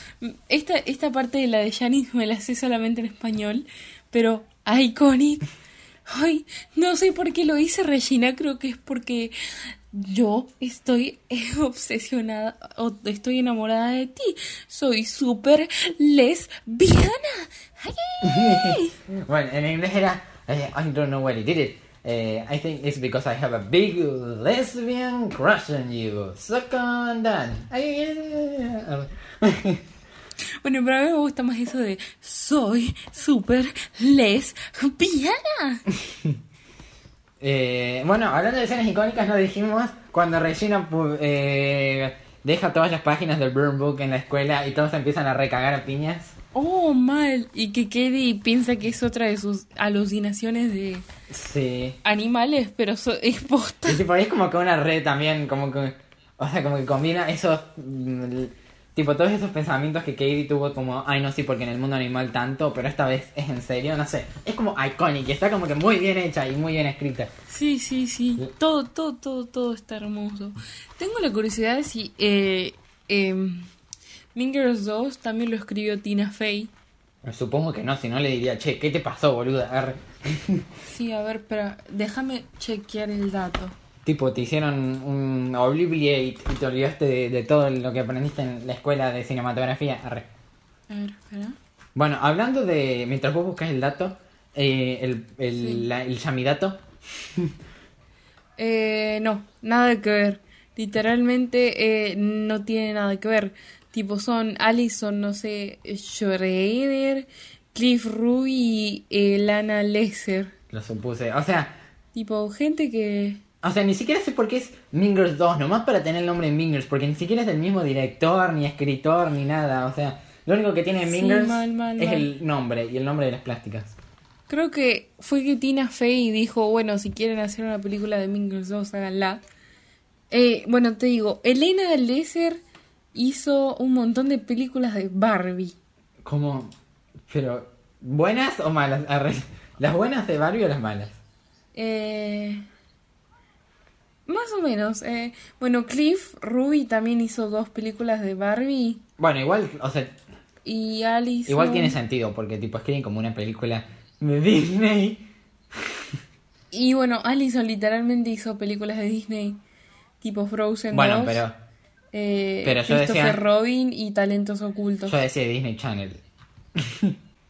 esta, esta parte de la de Janice me la sé solamente en español. Pero iconic. Ay, no sé por qué lo hice Regina. Creo que es porque yo estoy obsesionada o estoy enamorada de ti. Soy súper lesbiana. [laughs] Bueno, en inglés era eh, I don't know why they did it. Eh, I think it's because I have a big lesbian crush on you. Suck on that. Bueno, pero a mí me gusta más eso de soy súper lesbiana. [laughs] Eh, bueno, hablando de escenas icónicas, nos dijimos cuando Regina eh, deja todas las páginas del Burn Book en la escuela y todos empiezan a recagar a piñas. Oh, mal. Y que Katie piensa que es otra de sus alucinaciones de Sí. animales, pero so- es posta. Y tipo, es como que una red también, como que. O sea, como que combina esos. mm, Tipo, todos esos pensamientos que Katie tuvo, como, ay, no, sí, porque en el mundo animal tanto, pero esta vez es en serio, no sé. Es como iconic, está como que muy bien hecha y muy bien escrita. Sí, sí, sí. Todo, todo, todo, todo está hermoso. Tengo la curiosidad de si eh, eh, Mean Girls 2 también lo escribió Tina Fey. Supongo que no, si no le diría, che, ¿qué te pasó, boluda? Arre. Sí, a ver, espera, déjame chequear el dato. Tipo, te hicieron un Obliviate y te olvidaste de, de todo lo que aprendiste en la escuela de cinematografía. Arre. A ver, espera. Bueno, hablando de. Mientras vos buscas el dato, eh, el, el, Sí. la- el Yamidato. Eh, no, nada que ver. Literalmente eh, no tiene nada que ver. Tipo, son Alison, no sé, Schroeder, Cliff Ruby y eh, Lana Lesser. Lo supuse. O sea, Tipo, gente que... o sea, ni siquiera sé por qué es Mingers 2, nomás para tener el nombre Mingers, porque ni siquiera es del mismo director, ni escritor, ni nada. O sea, lo único que tiene Sí, Mingers mal, mal, es mal. el nombre y el nombre de las plásticas. Creo que fue que Tina Fey dijo, bueno, si quieren hacer una película de Mingers 2, háganla. Eh, bueno, te digo, Elena Lesser hizo un montón de películas de Barbie. Como. Pero. ¿Buenas o malas? ¿Las buenas de Barbie o las malas? Eh, más o menos. eh, bueno, Cliff Ruby también hizo dos películas de Barbie. Bueno, igual, o sea, Y Alice. igual tiene sentido, porque tipo escriben como una película de Disney. Y bueno, Alison literalmente hizo películas de Disney. Tipo Frozen Bueno, 2, pero eh, pero yo Christopher decía- Robin y Talentos Ocultos. yo decía Disney Channel.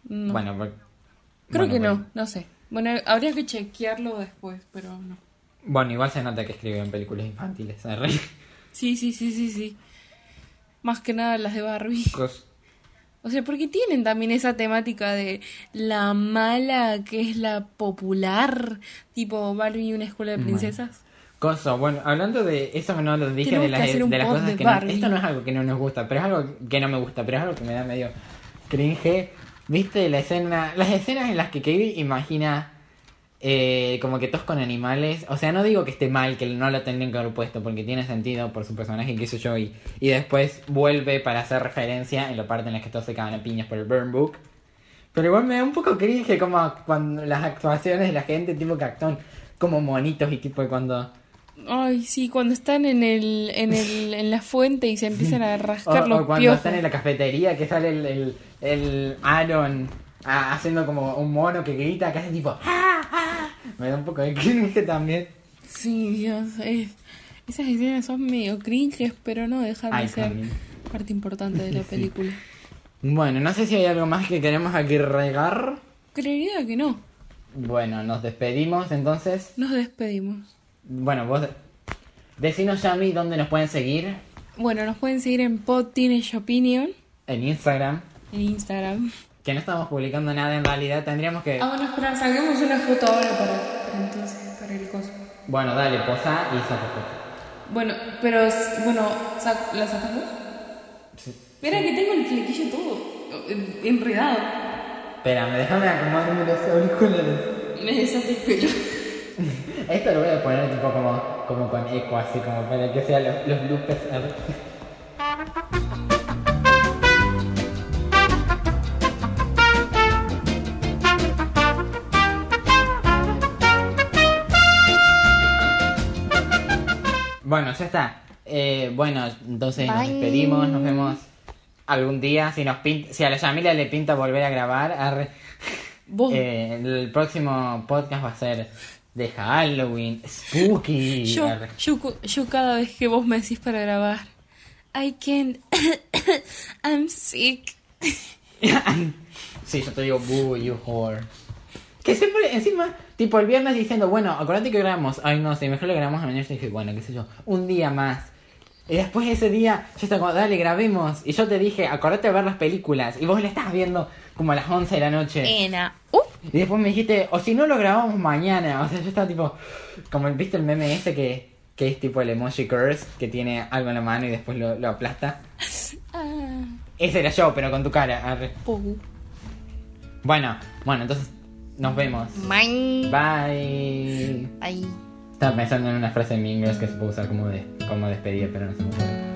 No. Bueno, Creo bueno, que bueno. no, no sé. Bueno, habría que chequearlo después, pero no. Bueno, igual se nota que escriben películas infantiles. arre. [laughs] Sí, sí, sí, sí, sí. Más que nada las de Barbie. Cos- O sea, porque tienen también esa temática de la mala que es la popular, tipo Barbie y una escuela de princesas. Coso, bueno, hablando de eso no lo dije de las, de las cosas de que no, esto no es algo que no nos gusta, pero es algo que no me gusta, pero es algo que me da medio cringe. ¿Viste la escena, las escenas en las que Katie imagina eh, como que todos con animales? O sea, no digo que esté mal, que no lo tendrían que haber puesto, porque tiene sentido por su personaje, qué sé yo, y, y después vuelve para hacer referencia en la parte en la que todos se cagan a piñas por el Burn Book. Pero igual me da un poco cringe como cuando las actuaciones de la gente, tipo que actúan como monitos y tipo cuando... Ay, sí, cuando están en el, en el, en la fuente y se empiezan a [laughs] O, rascar los o cuando piojos. están en la cafetería que sale el, el, el Aaron ah, haciendo como un mono que grita, que hace tipo... "Ah, ah". Me da un poco de cringe también. Sí, Dios, eh, esas escenas son medio cringes, pero no dejan de ser también. parte importante de la [laughs] película. Bueno, no sé si hay algo más que queremos aquí regar. Creería que no. Bueno, nos despedimos entonces. Nos despedimos. Bueno, vos... Decinos, Yami, dónde nos pueden seguir. Bueno, nos pueden seguir en Pod Teenage Opinion En Instagram. En Instagram. Que no estamos publicando nada en realidad. Tendríamos que... Ah, bueno, espera, saquemos una foto ahora para, para entonces, para el coso. Bueno, dale, posa y saca foto. Bueno, pero, bueno, sac- ¿la sacamos? Sí. Espera que tengo el flequillo todo eh, enredado. Espérame, déjame acomodarme los auriculares. Me el pelo. [laughs] Esto lo voy a poner tipo como, como con eco, así como para que sean los, los bloopers. Bueno, ya está. Eh, bueno, entonces nos despedimos, nos vemos algún día. Si nos pinta, si a la familia le pinta volver a grabar, arre. Eh, el próximo podcast va a ser de Halloween, Spooky. yo, yo, yo cada vez que vos me decís para grabar, I can't, [coughs] I'm sick. [laughs] sí, yo te digo, boo, you whore. Que siempre, encima, tipo el viernes diciendo, bueno, acordate que grabamos. Ay, no sé, mejor lo grabamos a mañana. Yo dije, bueno, qué sé yo, un día más. Y después ese día, yo estaba como, dale, grabemos. Y yo te dije, acordate de ver las películas. Y vos la estabas viendo como a las 11 de la noche. Ena. Uh, Y después me dijiste, o si no lo grabamos mañana. O sea, yo estaba tipo, como viste el meme ese que, que es tipo el emoji curse, que tiene algo en la mano y después lo, lo aplasta. [laughs] ah, Ese era yo, pero con tu cara. arre. Bueno, bueno, entonces nos vemos. Bye. Bye. Bye. Estaba pensando en una frase en mi inglés que se puede usar como, de, como despedida, pero no se me ocurre.